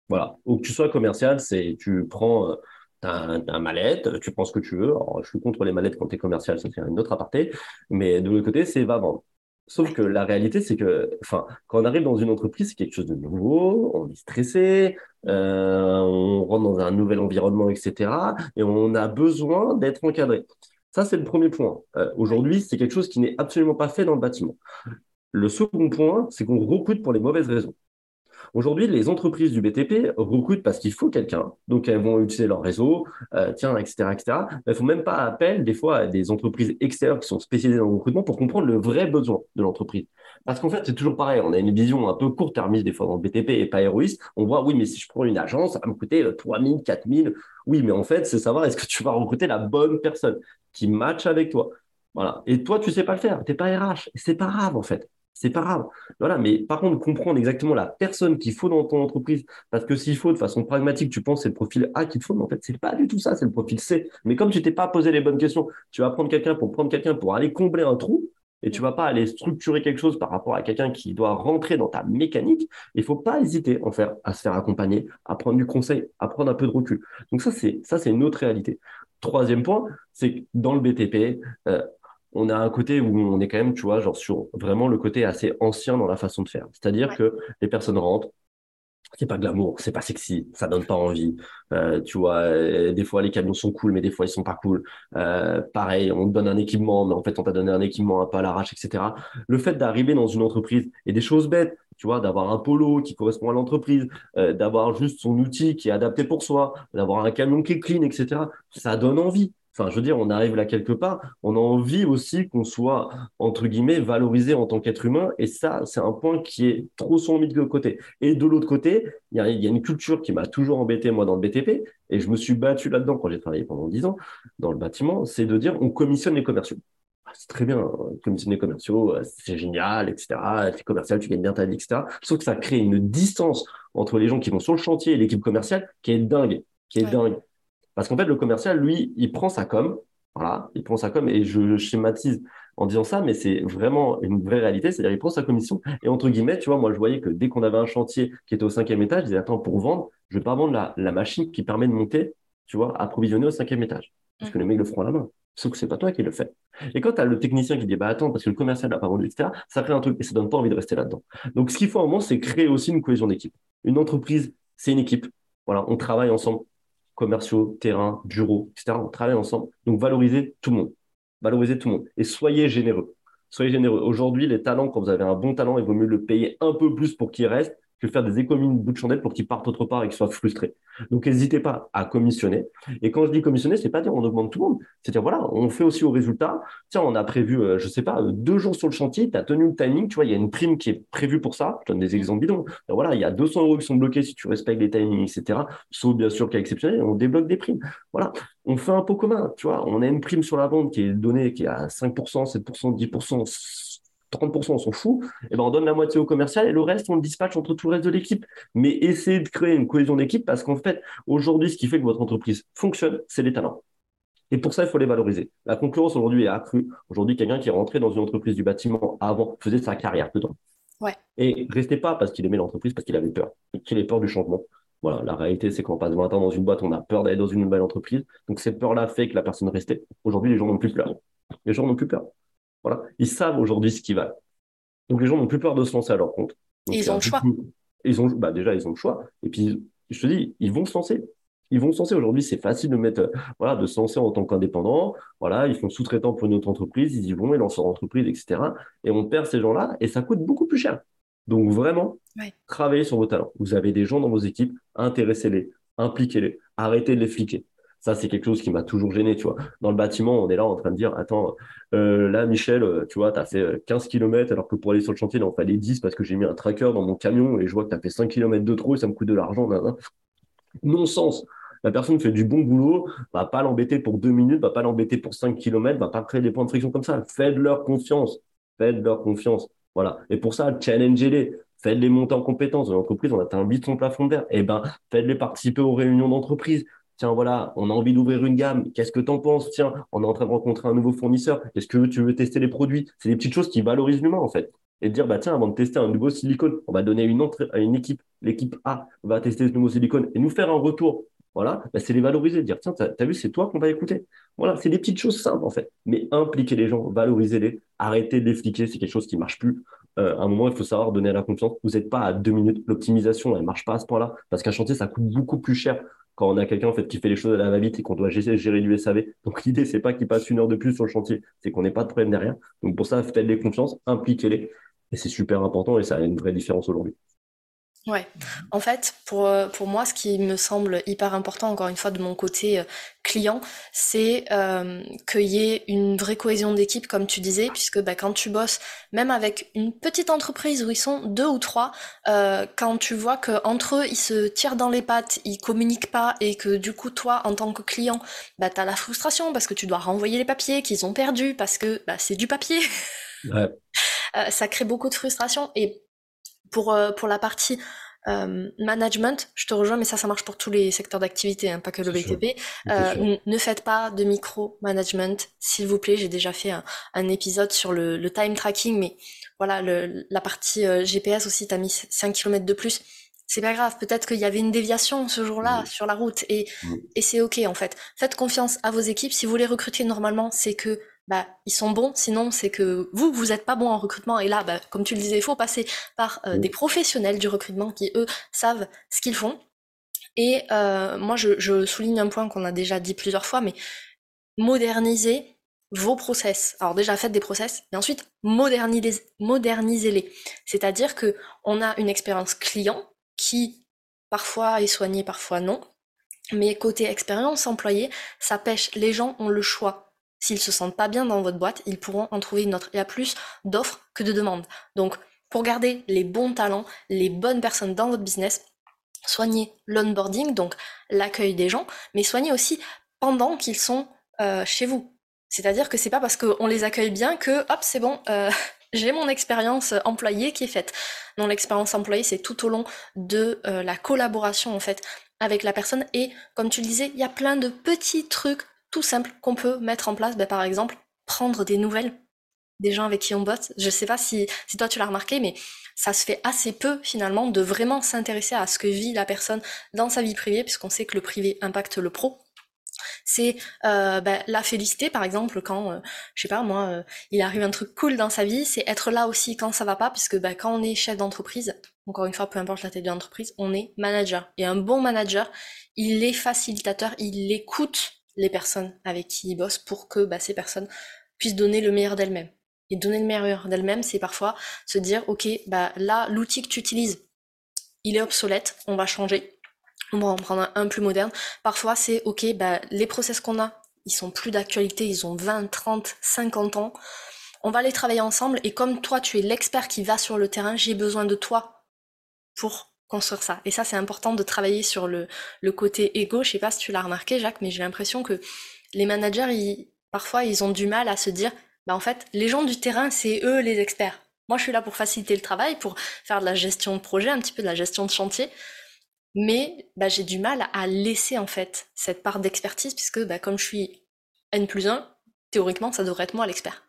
Voilà. Ou que tu sois commercial, c'est tu prends euh, ta, mallette, tu prends ce que tu veux. Alors, je suis contre les mallettes quand tu es commercial, ça fait une autre aparté. Mais de l'autre côté, c'est va vendre. Sauf que la réalité, c'est que, quand on arrive dans une entreprise, c'est quelque chose de nouveau, on est stressé, euh, on rentre dans un nouvel environnement, etc. Et on a besoin d'être encadré. Ça, c'est le premier point. Euh, aujourd'hui, c'est quelque chose qui n'est absolument pas fait dans le bâtiment. Le second point, c'est qu'on recrute pour les mauvaises raisons. Aujourd'hui, les entreprises du BTP recrutent parce qu'il faut quelqu'un. Donc, elles vont utiliser leur réseau, euh, tiens, etc., etc. Mais il faut même pas appel, des fois, à des entreprises extérieures qui sont spécialisées dans le recrutement pour comprendre le vrai besoin de l'entreprise. Parce qu'en fait, c'est toujours pareil. On a une vision un peu court-termiste des fois dans le BTP et pas héroïste. On voit, oui, mais si je prends une agence, ça va me coûter 3 000, 4 000. Oui, mais en fait, c'est savoir est-ce que tu vas recruter la bonne personne qui match avec toi? Voilà. Et toi, tu sais pas le faire. Tu n'es pas RH. C'est pas grave, en fait. C'est pas grave. Voilà. Mais par contre, comprendre exactement la personne qu'il faut dans ton entreprise. Parce que s'il faut, de façon pragmatique, tu penses c'est le profil A qu'il te faut, mais en fait, c'est pas du tout ça. C'est le profil C. Mais comme tu t'es pas posé les bonnes questions, tu vas prendre quelqu'un pour prendre quelqu'un pour aller combler un trou et tu vas pas aller structurer quelque chose par rapport à quelqu'un qui doit rentrer dans ta mécanique, il faut pas hésiter en faire, à se faire accompagner, à prendre du conseil, à prendre un peu de recul. Donc ça, c'est ça, c'est une autre réalité. Troisième point, c'est que dans le BTP, euh, on a un côté où on est quand même, tu vois, genre sur vraiment le côté assez ancien dans la façon de faire. C'est-à-dire que les personnes rentrent, c'est pas glamour, c'est pas sexy, ça donne pas envie. Euh, tu vois, euh, des fois les camions sont cool, mais des fois ils sont pas cool. Euh, pareil, on te donne un équipement, mais en fait on t'a donné un équipement un peu à l'arrache, etc. Le fait d'arriver dans une entreprise et des choses bêtes, tu vois, d'avoir un polo qui correspond à l'entreprise, d'avoir juste son outil qui est adapté pour soi, d'avoir un camion qui est clean, etc. Ça donne envie. Enfin, je veux dire, on arrive là quelque part, on a envie aussi qu'on soit, entre guillemets, valorisé en tant qu'être humain. Et ça, c'est un point qui est trop souvent mis de côté. Et de l'autre côté, il y a, une culture qui m'a toujours embêté, moi, dans le BTP, et je me suis battu là-dedans quand j'ai travaillé pendant 10 ans dans le bâtiment, c'est de dire on commissionne les commerciaux. Ah, c'est très bien, commissionner les commerciaux, euh, c'est génial, etc. es commercial, tu gagnes bien ta vie, etc. Sauf que ça crée une distance entre les gens qui vont sur le chantier et l'équipe commerciale qui est dingue, qui est dingue. Parce qu'en fait, le commercial, lui, il prend sa com, voilà, il prend sa com, et je schématise en disant ça, mais c'est vraiment une vraie réalité, c'est-à-dire il prend sa commission, et entre guillemets, tu vois, moi je voyais que dès qu'on avait un chantier qui était au cinquième étage, je disais, attends, pour vendre, je ne vais pas vendre la, machine qui permet de monter, tu vois, approvisionner au cinquième étage, parce que les mecs le feront à la main. Sauf que c'est pas toi qui le fais. Et quand tu as le technicien qui dit, bah attends, parce que le commercial n'a pas vendu, etc., ça crée un truc et ça donne pas envie de rester là-dedans. Donc ce qu'il faut à un moment, c'est créer aussi une cohésion d'équipe. Une entreprise, c'est une équipe. Voilà, on travaille ensemble commerciaux, terrain, bureaux, etc. On travaille ensemble. Donc, valorisez tout le monde. Valorisez tout le monde. Et soyez généreux. soyez généreux. Aujourd'hui, les talents, quand vous avez un bon talent, il vaut mieux le payer un peu plus pour qu'il reste que faire des économies de bout de chandelle pour qu'ils partent autre part et qu'ils soient frustrés. Donc, n'hésitez pas à commissionner. Et quand je dis commissionner, c'est pas dire on augmente tout le monde. C'est dire, voilà, on fait aussi au résultat. Tiens, on a prévu, euh, je sais pas, deux jours sur le chantier, tu as tenu le timing, tu vois, il y a une prime qui est prévue pour ça. Je donne des exemples bidons. voilà, il y a 200 euros qui sont bloqués si tu respectes les timings, etc. Sauf bien sûr cas exceptionnel, on débloque des primes. Voilà, on fait un pot commun, tu vois. On a une prime sur la vente qui est donnée, qui est à 5%, 7%, 10%, 30%, on s'en fout, et eh ben on donne la moitié au commercial et le reste, on le dispatche entre tout le reste de l'équipe. Mais essayez de créer une cohésion d'équipe parce qu'en fait, aujourd'hui, ce qui fait que votre entreprise fonctionne, c'est les talents. Et pour ça, il faut les valoriser. La concurrence aujourd'hui est accrue. Aujourd'hui, quelqu'un qui est rentré dans une entreprise du bâtiment avant faisait sa carrière dedans. Ouais. Et restez pas parce qu'il aimait l'entreprise, parce qu'il avait peur. Qu'il ait peur du changement. Voilà, la réalité, c'est qu'on passe 20 ans dans une boîte, on a peur d'aller dans une nouvelle entreprise. Donc, cette peur-là fait que la personne restait. Aujourd'hui, les gens n'ont plus peur. Les gens n'ont plus peur. Voilà. Ils savent aujourd'hui ce qu'ils valent. Donc les gens n'ont plus peur de se lancer à leur compte. ils ont le choix. ils ont, bah déjà, ils ont le choix. Et puis, je te dis, ils vont se lancer. Ils vont se lancer. Aujourd'hui, c'est facile de mettre, voilà, de se lancer en tant qu'indépendant. Voilà, ils font sous-traitant pour une autre entreprise, ils y vont, ils lancent leur entreprise, etc. Et on perd ces gens-là et ça coûte beaucoup plus cher. Donc vraiment, travaillez sur vos talents. Vous avez des gens dans vos équipes, intéressez-les, impliquez-les, arrêtez de les fliquer. Ça, c'est quelque chose qui m'a toujours gêné, tu vois. Dans le bâtiment, on est là en train de dire, attends, euh, là, Michel, euh, tu vois, tu as fait 15 euh, km alors que pour aller sur le chantier, il en fallait 10 parce que j'ai mis un tracker dans mon camion et je vois que tu as fait 5 km de trop et ça me coûte de l'argent. Non-sens. La personne fait du bon boulot, va pas l'embêter pour deux minutes, va pas l'embêter pour 5 km, va pas créer des points de friction comme ça. Faites-leur confiance. Faites-leur confiance. Voilà. Et pour ça, challengez-les. Faites-les monter en compétences. Dans l'entreprise, on atteint vite son plafond verre. Eh ben, faites-les participer aux réunions d'entreprise. Tiens, voilà, on a envie d'ouvrir une gamme. Qu'est-ce que tu en penses? Tiens, on est en train de rencontrer un nouveau fournisseur. Est-ce que tu veux tester les produits? C'est des petites choses qui valorisent l'humain, en fait. Et de dire, bah, tiens, avant de tester un nouveau silicone, on va donner une entrée à une équipe. L'équipe A va tester ce nouveau silicone et nous faire un retour. Voilà, bah, c'est les valoriser, dire, tiens, tu as, vu, c'est toi qu'on va écouter. Voilà, c'est des petites choses simples, en fait. Mais impliquer les gens, valoriser-les, arrêter de les fliquer, c'est quelque chose qui ne marche plus. Euh, à un moment, il faut savoir donner la confiance. Vous n'êtes pas à deux minutes. L'optimisation, elle ne marche pas à ce point-là. Parce qu'un chantier, ça coûte beaucoup plus cher quand on a quelqu'un en fait qui fait les choses à la va-vite et qu'on doit gérer, gérer du SAV. Donc l'idée c'est pas qu'il passe une heure de plus sur le chantier, c'est qu'on n'ait pas de problème derrière. Donc pour ça, faites-les confiance, impliquez-les et c'est super important et ça a une vraie différence aujourd'hui. Ouais. En fait, pour, euh, pour moi, ce qui me semble hyper important, encore une fois, de mon côté euh, client, c'est euh, qu'il y ait une vraie cohésion d'équipe, comme tu disais, puisque bah, quand tu bosses, même avec une petite entreprise où ils sont deux ou trois, euh, quand tu vois qu'entre eux, ils se tirent dans les pattes, ils communiquent pas, et que du coup, toi, en tant que client, bah, tu as la frustration parce que tu dois renvoyer les papiers qu'ils ont perdus, parce que bah, c'est du papier. Ouais. ça crée beaucoup de frustration. Et pour, euh, pour la partie euh, management, je te rejoins, mais ça, ça marche pour tous les secteurs d'activité, hein, pas que le BTP. Euh, ne faites pas de micro-management, s'il vous plaît. J'ai déjà fait un, épisode sur le, le, time tracking, mais voilà, le, la partie GPS aussi, t'as mis 5 km de plus. C'est pas grave, peut-être qu'il y avait une déviation ce jour-là sur la route et, et c'est ok en fait. Faites confiance à vos équipes. Si vous les recrutez normalement, c'est que bah, ils sont bons, sinon c'est que vous, vous n'êtes pas bon en recrutement. Et là, bah, comme tu le disais, il faut passer par euh, des professionnels du recrutement qui, eux, savent ce qu'ils font. Et euh, moi, je, je, souligne un point qu'on a déjà dit plusieurs fois, mais moderniser vos process. Alors déjà, faites des process, et ensuite, modernisez-les. C'est-à-dire que on a une expérience client qui, parfois, est soignée, parfois non. Mais côté expérience employée, ça pêche. Les gens ont le choix S'ils se sentent pas bien dans votre boîte, ils pourront en trouver une autre. Il y a plus d'offres que de demandes. Donc, pour garder les bons talents, les bonnes personnes dans votre business, soignez l'onboarding, donc l'accueil des gens, mais soignez aussi pendant qu'ils sont euh, chez vous. C'est-à-dire que c'est pas parce qu'on les accueille bien que hop c'est bon, euh, j'ai mon expérience employée qui est faite. Non, l'expérience employée c'est tout au long de euh, la collaboration en fait avec la personne et comme tu le disais, il y a plein de petits trucs tout simple qu'on peut mettre en place, ben, par exemple, prendre des nouvelles des gens avec qui on bosse. Je sais pas si, si toi tu l'as remarqué, mais ça se fait assez peu finalement de vraiment s'intéresser à ce que vit la personne dans sa vie privée, puisqu'on sait que le privé impacte le pro. C'est euh, ben, la féliciter, par exemple, quand, euh, je sais pas moi, euh, il arrive un truc cool dans sa vie, c'est être là aussi quand ça va pas, puisque ben, quand on est chef d'entreprise, encore une fois, peu importe la tête de l'entreprise, on est manager. Et un bon manager, il est facilitateur, il écoute les personnes avec qui ils bossent pour que bah, ces personnes puissent donner le meilleur d'elles-mêmes. et donner le meilleur d'elle-même, c'est parfois se dire, ok, bah là, l'outil que tu utilises, il est obsolète, on va changer, on va en prendre un, plus moderne. Parfois, c'est ok, bah, les process qu'on a, ils sont plus d'actualité, ils ont 20, 30, 50 ans. On va les travailler ensemble et comme toi, tu es l'expert qui va sur le terrain, j'ai besoin de toi pour construire ça. Et ça, c'est important de travailler sur le, le côté égo. Je sais pas si tu l'as remarqué, Jacques, mais j'ai l'impression que les managers, ils, parfois, ils ont du mal à se dire, bah, en fait, les gens du terrain, c'est eux les experts. Moi, je suis là pour faciliter le travail, pour faire de la gestion de projet, un petit peu de la gestion de chantier. Mais bah, j'ai du mal à laisser en fait cette part d'expertise, puisque bah, comme je suis N plus 1, théoriquement, ça devrait être moi l'expert.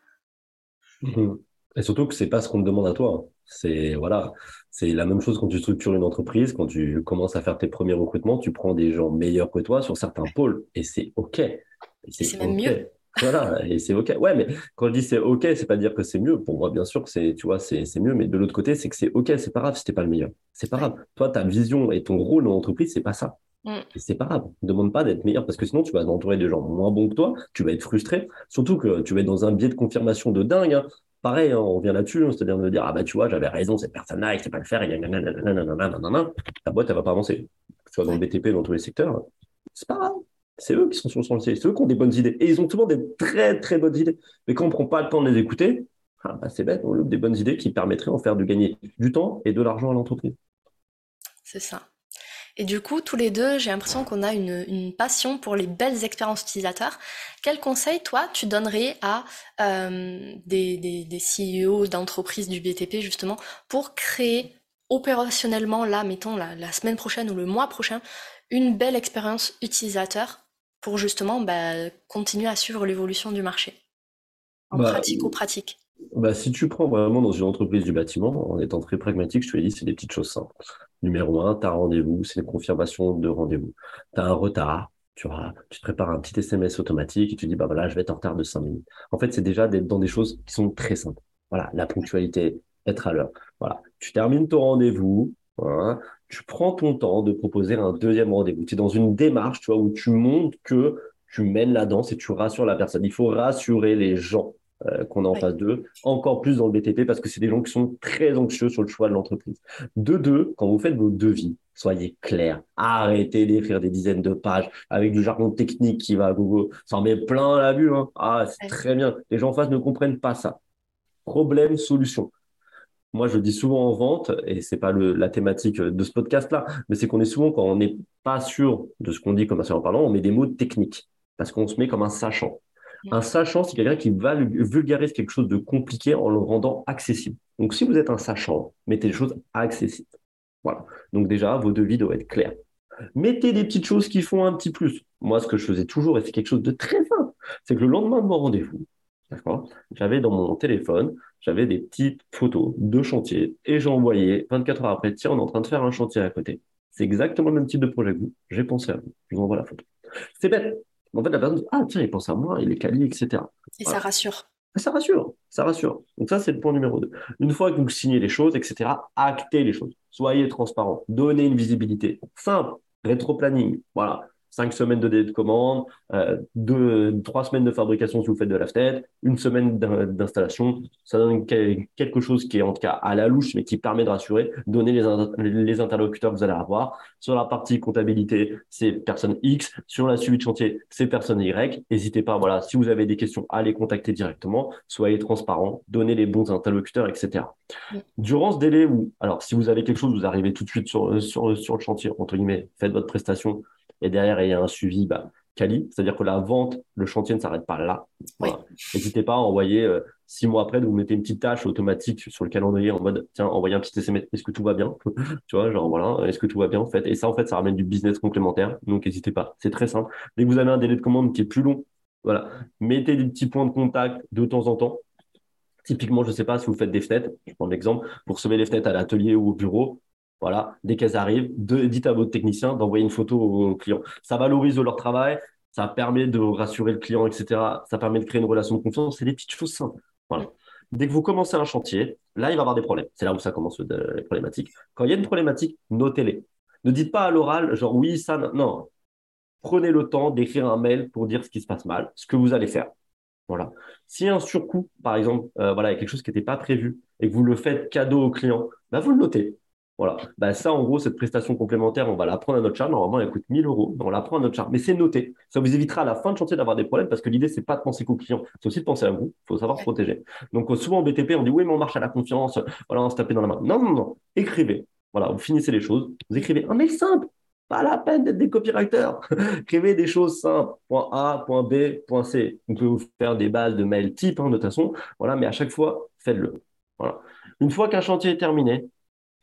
Et surtout que c'est pas ce qu'on te demande à toi. C'est voilà, c'est la même chose quand tu structures une entreprise, quand tu commences à faire tes premiers recrutements, tu prends des gens meilleurs que toi sur certains pôles et c'est ok. C'est même mieux. Voilà, et c'est OK. Ouais, mais quand je dis c'est OK, c'est pas dire que c'est mieux. Pour moi, bien sûr c'est, tu vois, c'est, mieux. Mais de l'autre côté, c'est que c'est OK, c'est pas grave si t'es pas le meilleur. C'est pas grave. Toi, ta vision et ton rôle dans l'entreprise, c'est pas ça. Mm. C'est pas grave. Ne demande pas d'être meilleur parce que sinon, tu vas t'entourer de gens moins bons que toi. Tu vas être frustré. Surtout que tu vas être dans un biais de confirmation de dingue. Hein. Pareil, hein, on revient là-dessus, hein, c'est-à-dire de dire, ah bah tu vois, j'avais raison, cette personne-là, il sait pas le faire, ta boîte, elle va pas avancer. Que tu sois dans le BTP, dans tous les secteurs, c'est pas grave. C'est eux qui sont sur le c'est eux qui ont des bonnes idées. Et ils ont souvent des très, très bonnes idées. Mais quand on ne prend pas le temps de les écouter, ah, bah, c'est bête, on loupe des bonnes idées qui permettraient en faire de gagner du temps et de l'argent à l'entreprise. C'est ça. Et du coup, tous les deux, j'ai l'impression qu'on a une, passion pour les belles expériences utilisateurs. Quel conseil, toi, tu donnerais à euh, des, des, CEO d'entreprises du BTP, justement, pour créer opérationnellement, là, mettons, la semaine prochaine ou le mois prochain, une belle expérience utilisateur pour justement bah, continuer à suivre l'évolution du marché? En bah, pratique ou pratique? bah, Si tu prends vraiment dans une entreprise du bâtiment, en étant très pragmatique, je te dis, c'est des petites choses simples. Numéro un, tu as rendez-vous, c'est une confirmation de rendez-vous. Tu as un retard, tu, tu te prépares un petit SMS automatique et tu dis, bah voilà, je vais être en retard de 5 minutes. En fait, c'est déjà dans des choses qui sont très simples. Voilà, la ponctualité, être à l'heure. Voilà, tu termines ton rendez-vous, tu prends ton temps de proposer un deuxième rendez-vous. Tu es dans une démarche tu vois, où tu montres que tu mènes la danse et tu rassures la personne. Il faut rassurer les gens euh, qu'on a en face d'eux, encore plus dans le BTP, parce que c'est des gens qui sont très anxieux sur le choix de l'entreprise. De deux, quand vous faites vos devis, soyez clairs. Arrêtez d'écrire des dizaines de pages avec du jargon technique qui va à Google. Ça en met plein la vue. Hein. Ah, c'est très bien. Les gens en face ne comprennent pas ça. Problème, solution moi, je dis souvent en vente, et c'est pas la thématique de ce podcast-là, mais c'est qu'on est souvent, quand on n'est pas sûr de ce qu'on dit commercialement parlant, on met des mots techniques, parce qu'on se met comme un sachant. Un sachant, c'est quelqu'un qui va vulgariser quelque chose de compliqué en le rendant accessible. Donc, si vous êtes un sachant, mettez les choses accessibles. Voilà. Donc, déjà, vos devis doivent être clairs. Mettez des petites choses qui font un petit plus. Moi, ce que je faisais toujours, et c'est quelque chose de très simple, c'est que le lendemain de mon rendez-vous, d'accord, j'avais dans mon téléphone j'avais des petites photos de chantier et envoyé 24 heures après, tiens, on est en train de faire un chantier à côté. C'est exactement le même type de projet que vous. J'ai pensé à vous. Je vous envoie la photo. C'est bête. En fait, la personne dit, ah, tiens, il pense à moi, il est quali, etc. Et ça rassure. Ça rassure, ça rassure. Donc ça, c'est le point numéro 2. Une fois que vous signez les choses, etc., actez les choses. Soyez transparent. Donnez une visibilité. Simple. Rétro-planning. Voilà cinq semaines de délai de commande, euh, deux, trois semaines de fabrication si vous faites de la fenêtre, une semaine d'installation. Ça donne quelque chose qui est en tout cas à la louche, mais qui permet de rassurer, donner les, les interlocuteurs que vous allez avoir. Sur la partie comptabilité, c'est personne X. Sur la suivi de chantier, c'est personne Y. N'hésitez pas, voilà, si vous avez des questions, à les contacter directement. Soyez transparent, donnez les bons interlocuteurs, etc. Durant ce délai alors, si vous avez quelque chose, vous arrivez tout de suite sur, sur, sur le chantier, entre guillemets, faites votre prestation, et derrière, il y a un suivi bah, quali, c'est-à-dire que la vente, le chantier ne s'arrête pas là. N'hésitez pas à envoyer euh, six mois après, de vous mettez une petite tâche automatique sur le calendrier en mode tiens, envoyez un petit SMS, est-ce que tout va bien Tu vois, genre voilà, est-ce que tout va bien en fait Et ça, en fait, ça ramène du business complémentaire. Donc, n'hésitez pas. C'est très simple. Dès que vous avez un délai de commande qui est plus long, voilà, mettez des petits points de contact de temps en temps. Typiquement, je ne sais pas si vous faites des fenêtres, je prends l'exemple, vous recevez les fenêtres à l'atelier ou au bureau, voilà, dès qu'elles arrivent, dites à votre technicien d'envoyer une photo au client. Ça valorise leur travail, ça permet de rassurer le client, etc. Ça permet de créer une relation de confiance. C'est des petites choses simples. Voilà. Dès que vous commencez un chantier, là, il va y avoir des problèmes. C'est là où ça commence les problématiques. Quand il y a une problématique, notez-les. Ne dites pas à l'oral, genre oui, ça, non. Prenez le temps d'écrire un mail pour dire ce qui se passe mal, ce que vous allez faire. Voilà. A un surcoût, par exemple, euh, voilà, il y a quelque chose qui n'était pas prévu et que vous le faites cadeau au client, bah, vous le notez. Voilà. Bah, ça, en gros, cette prestation complémentaire, on va la prendre à notre charge. Normalement, elle coûte 1000 euros. On la prend à notre charge. Mais c'est noté. Ça vous évitera à la fin de chantier d'avoir des problèmes parce que l'idée, c'est pas de penser qu'au client. C'est aussi de penser à vous. Il faut savoir se protéger. Donc, souvent en BTP, on dit oui, mais on marche à la confiance. Voilà, on se taper dans la main. Non, non, non. Écrivez. Voilà, vous finissez les choses. Vous écrivez un mail simple. Pas la peine d'être des copywriters. Écrivez des choses simples. Point A, point B, point C. Vous pouvez vous faire des bases de mail type, hein, de toute façon. Voilà, mais à chaque fois, faites-le. Voilà. Une fois qu'un chantier est terminé,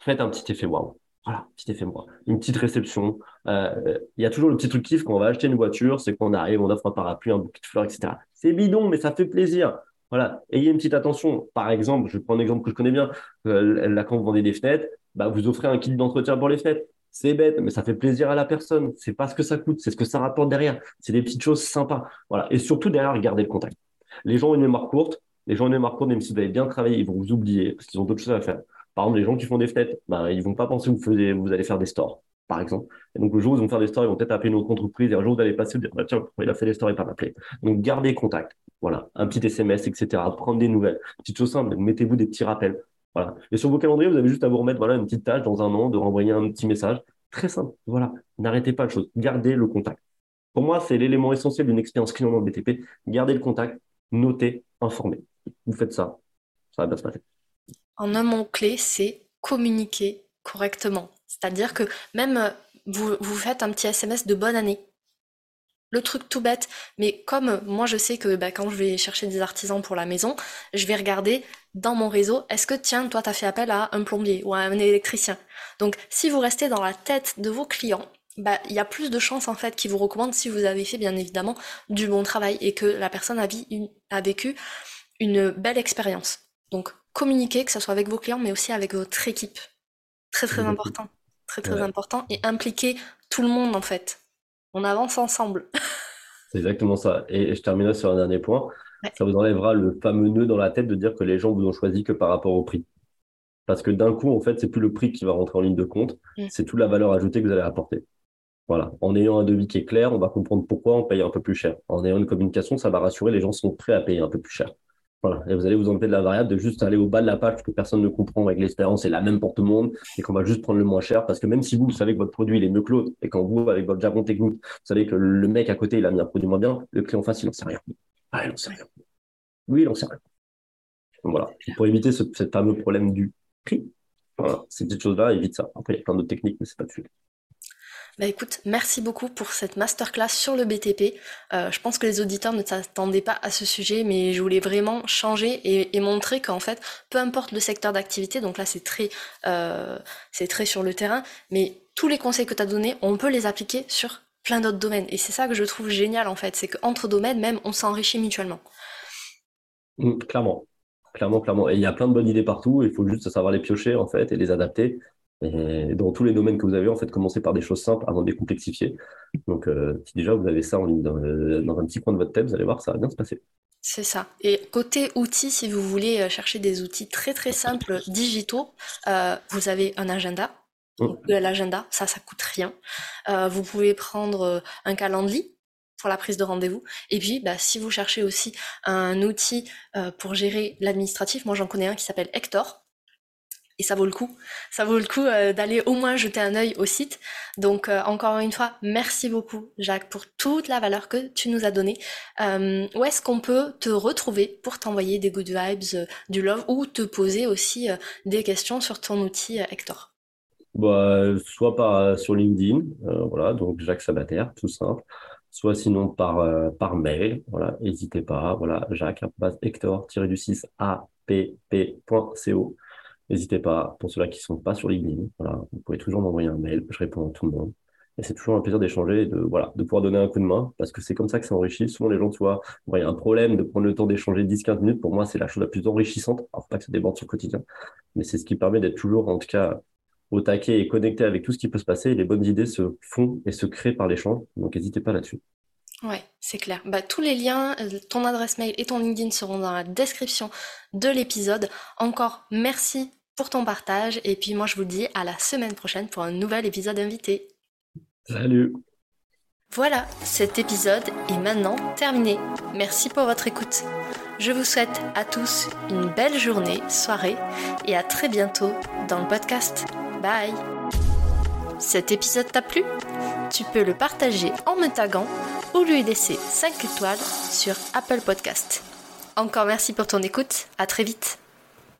faites un petit effet waouh. Voilà, petit effet moi. Une petite réception. Euh, il y a toujours le petit truc kiff quand on va acheter une voiture, c'est qu'on arrive, on offre un parapluie, un bouquet de fleurs, etc. C'est bidon, mais ça fait plaisir. Voilà, ayez une petite attention. Par exemple, je prends un exemple que je connais bien. Euh, là, quand vous vendez des fenêtres, bah, vous offrez un kit d'entretien pour les fenêtres. C'est bête, mais ça fait plaisir à la personne. C'est pas ce que ça coûte, c'est ce que ça rapporte derrière. C'est des petites choses sympas. Voilà. Et surtout, derrière, gardez le contact. Les gens ont une mémoire courte. Les gens ont une mémoire courte, même si vous avez bien travaillé, ils vont vous oublier parce qu'ils ont d'autres choses à faire. Par exemple, les gens qui font des fenêtres, bah, ils vont pas penser que vous, allez faire des stores, par exemple. Et donc, le jour où ils vont faire des stores, ils vont peut-être appeler notre entreprise et un jour, vous allez passer, vous dire, bah, tiens, il a fait des stores et pas m'appeler? Donc, gardez contact. Voilà. Un petit SMS, etc. Prendre des nouvelles. Petite chose simple. Mettez-vous des petits rappels. Voilà. Et sur vos calendriers, vous avez juste à vous remettre, voilà, une petite tâche dans un an, de renvoyer un petit message. Très simple. Voilà. N'arrêtez pas de choses. Gardez le contact. Pour moi, c'est l'élément essentiel d'une expérience client dans le BTP. Gardez le contact, notez, informez. Vous faites ça, ça va bien se passer. En un mot-clé, c'est communiquer correctement. C'est-à-dire que même euh, vous, faites un petit SMS de bonne année. Le truc tout bête, mais comme moi je sais que bah, quand je vais chercher des artisans pour la maison, je vais regarder dans mon réseau, est-ce que tiens, toi tu as fait appel à un plombier ou à un électricien? Donc si vous restez dans la tête de vos clients, bah, il y a plus de chances en fait qu'ils vous recommandent si vous avez fait bien évidemment du bon travail et que la personne a, a vécu une belle expérience. Donc communiquer, que ce soit avec vos clients, mais aussi avec votre équipe. Très très important. Très très important. Et impliquer tout le monde en fait. On avance ensemble. C'est exactement ça. Et je terminerai sur un dernier point. Ça vous enlèvera le fameux nœud dans la tête de dire que les gens vous ont choisi que par rapport au prix. Parce que d'un coup, en fait, c'est plus le prix qui va rentrer en ligne de compte, mm. c'est toute la valeur ajoutée que vous allez apporter. Voilà. En ayant un devis qui est clair, on va comprendre pourquoi on paye un peu plus cher. En ayant une communication, ça va rassurer, les gens sont prêts à payer un peu plus cher. Voilà. Et vous allez vous enlever de la variable de juste aller au bas de la page que personne ne comprend avec l'expérience est la même pour tout le monde et qu'on va juste prendre le moins cher parce que même si vous, vous savez que votre produit il est mieux que l'autre et quand vous, avec votre jargon technique, vous savez que le mec à côté il a mis un produit moins bien, le client face il n'en sait rien. Ah, il n'en sait rien. Oui, il n'en sait rien. voilà. pour éviter ce, fameux problème du prix, ces petites choses-là, évite ça. Après, il y a plein d'autres techniques, mais c'est pas dessus. Bah écoute, merci beaucoup pour cette masterclass sur le BTP. Euh, je pense que les auditeurs ne s'attendaient pas à ce sujet, mais je voulais vraiment changer et, montrer qu'en fait, peu importe le secteur d'activité, donc là c'est très, euh, très sur le terrain, mais tous les conseils que tu as donnés, on peut les appliquer sur plein d'autres domaines. Et c'est ça que je trouve génial en fait, c'est qu'entre domaines, même, on s'enrichit mutuellement. Mmh, clairement, clairement, clairement. Et il y a plein de bonnes idées partout, il faut juste savoir les piocher en fait et les adapter. Et dans tous les domaines que vous avez, en fait, commencez par des choses simples avant de les complexifier. Donc, euh, si déjà vous avez ça en ligne dans, un petit coin de votre tête, vous allez voir, ça va bien se passer. C'est ça. Et côté outils, si vous voulez euh, chercher des outils très très simples, digitaux, euh, vous avez un agenda. Mmh. L'agenda, ça, ça coûte rien. vous pouvez prendre un calendrier pour la prise de rendez-vous. Et puis, bah, si vous cherchez aussi un outil pour gérer l'administratif, moi j'en connais un qui s'appelle Hector et ça vaut le coup. Ça vaut le coup euh, d'aller au moins jeter un œil au site. Donc euh, encore une fois, merci beaucoup Jacques pour toute la valeur que tu nous as donnée. Euh, où est-ce qu'on peut te retrouver pour t'envoyer des good vibes, du love ou te poser aussi des questions sur ton outil Hector? Bah, Soit par, sur LinkedIn, voilà, donc Jacques Sabater, tout simple. Soit sinon par, par mail, voilà, n'hésitez pas, voilà, Jacques, Hector-du-6 app.co. N'hésitez pas, pour ceux-là qui ne sont pas sur LinkedIn, voilà, vous pouvez toujours m'envoyer un mail, je réponds à tout le monde. Et c'est toujours un plaisir d'échanger et de, voilà, de pouvoir donner un coup de main, parce que c'est comme ça que ça enrichit. Souvent, les gens, tu vois, il y a un problème de prendre le temps d'échanger 10-15 minutes. Pour moi, c'est la chose la plus enrichissante. Alors, pas que ça déborde sur le quotidien, mais c'est ce qui permet d'être toujours, en tout cas, au taquet et connecté avec tout ce qui peut se passer. Les bonnes idées se font et se créent par l'échange. Donc, n'hésitez pas là-dessus. Ouais, c'est clair. Bah, tous les liens, euh, ton adresse mail et ton LinkedIn seront dans la description de l'épisode. Encore merci pour ton partage. Et puis moi, je vous dis à la semaine prochaine pour un nouvel épisode invité. Salut Voilà, cet épisode est maintenant terminé. Merci pour votre écoute. Je vous souhaite à tous une belle journée, soirée et à très bientôt dans le podcast. Bye Cet épisode t'a plu? Tu peux le partager en me taguant ou lui laisser 5 étoiles sur Apple Podcast. Encore merci pour ton écoute, à très vite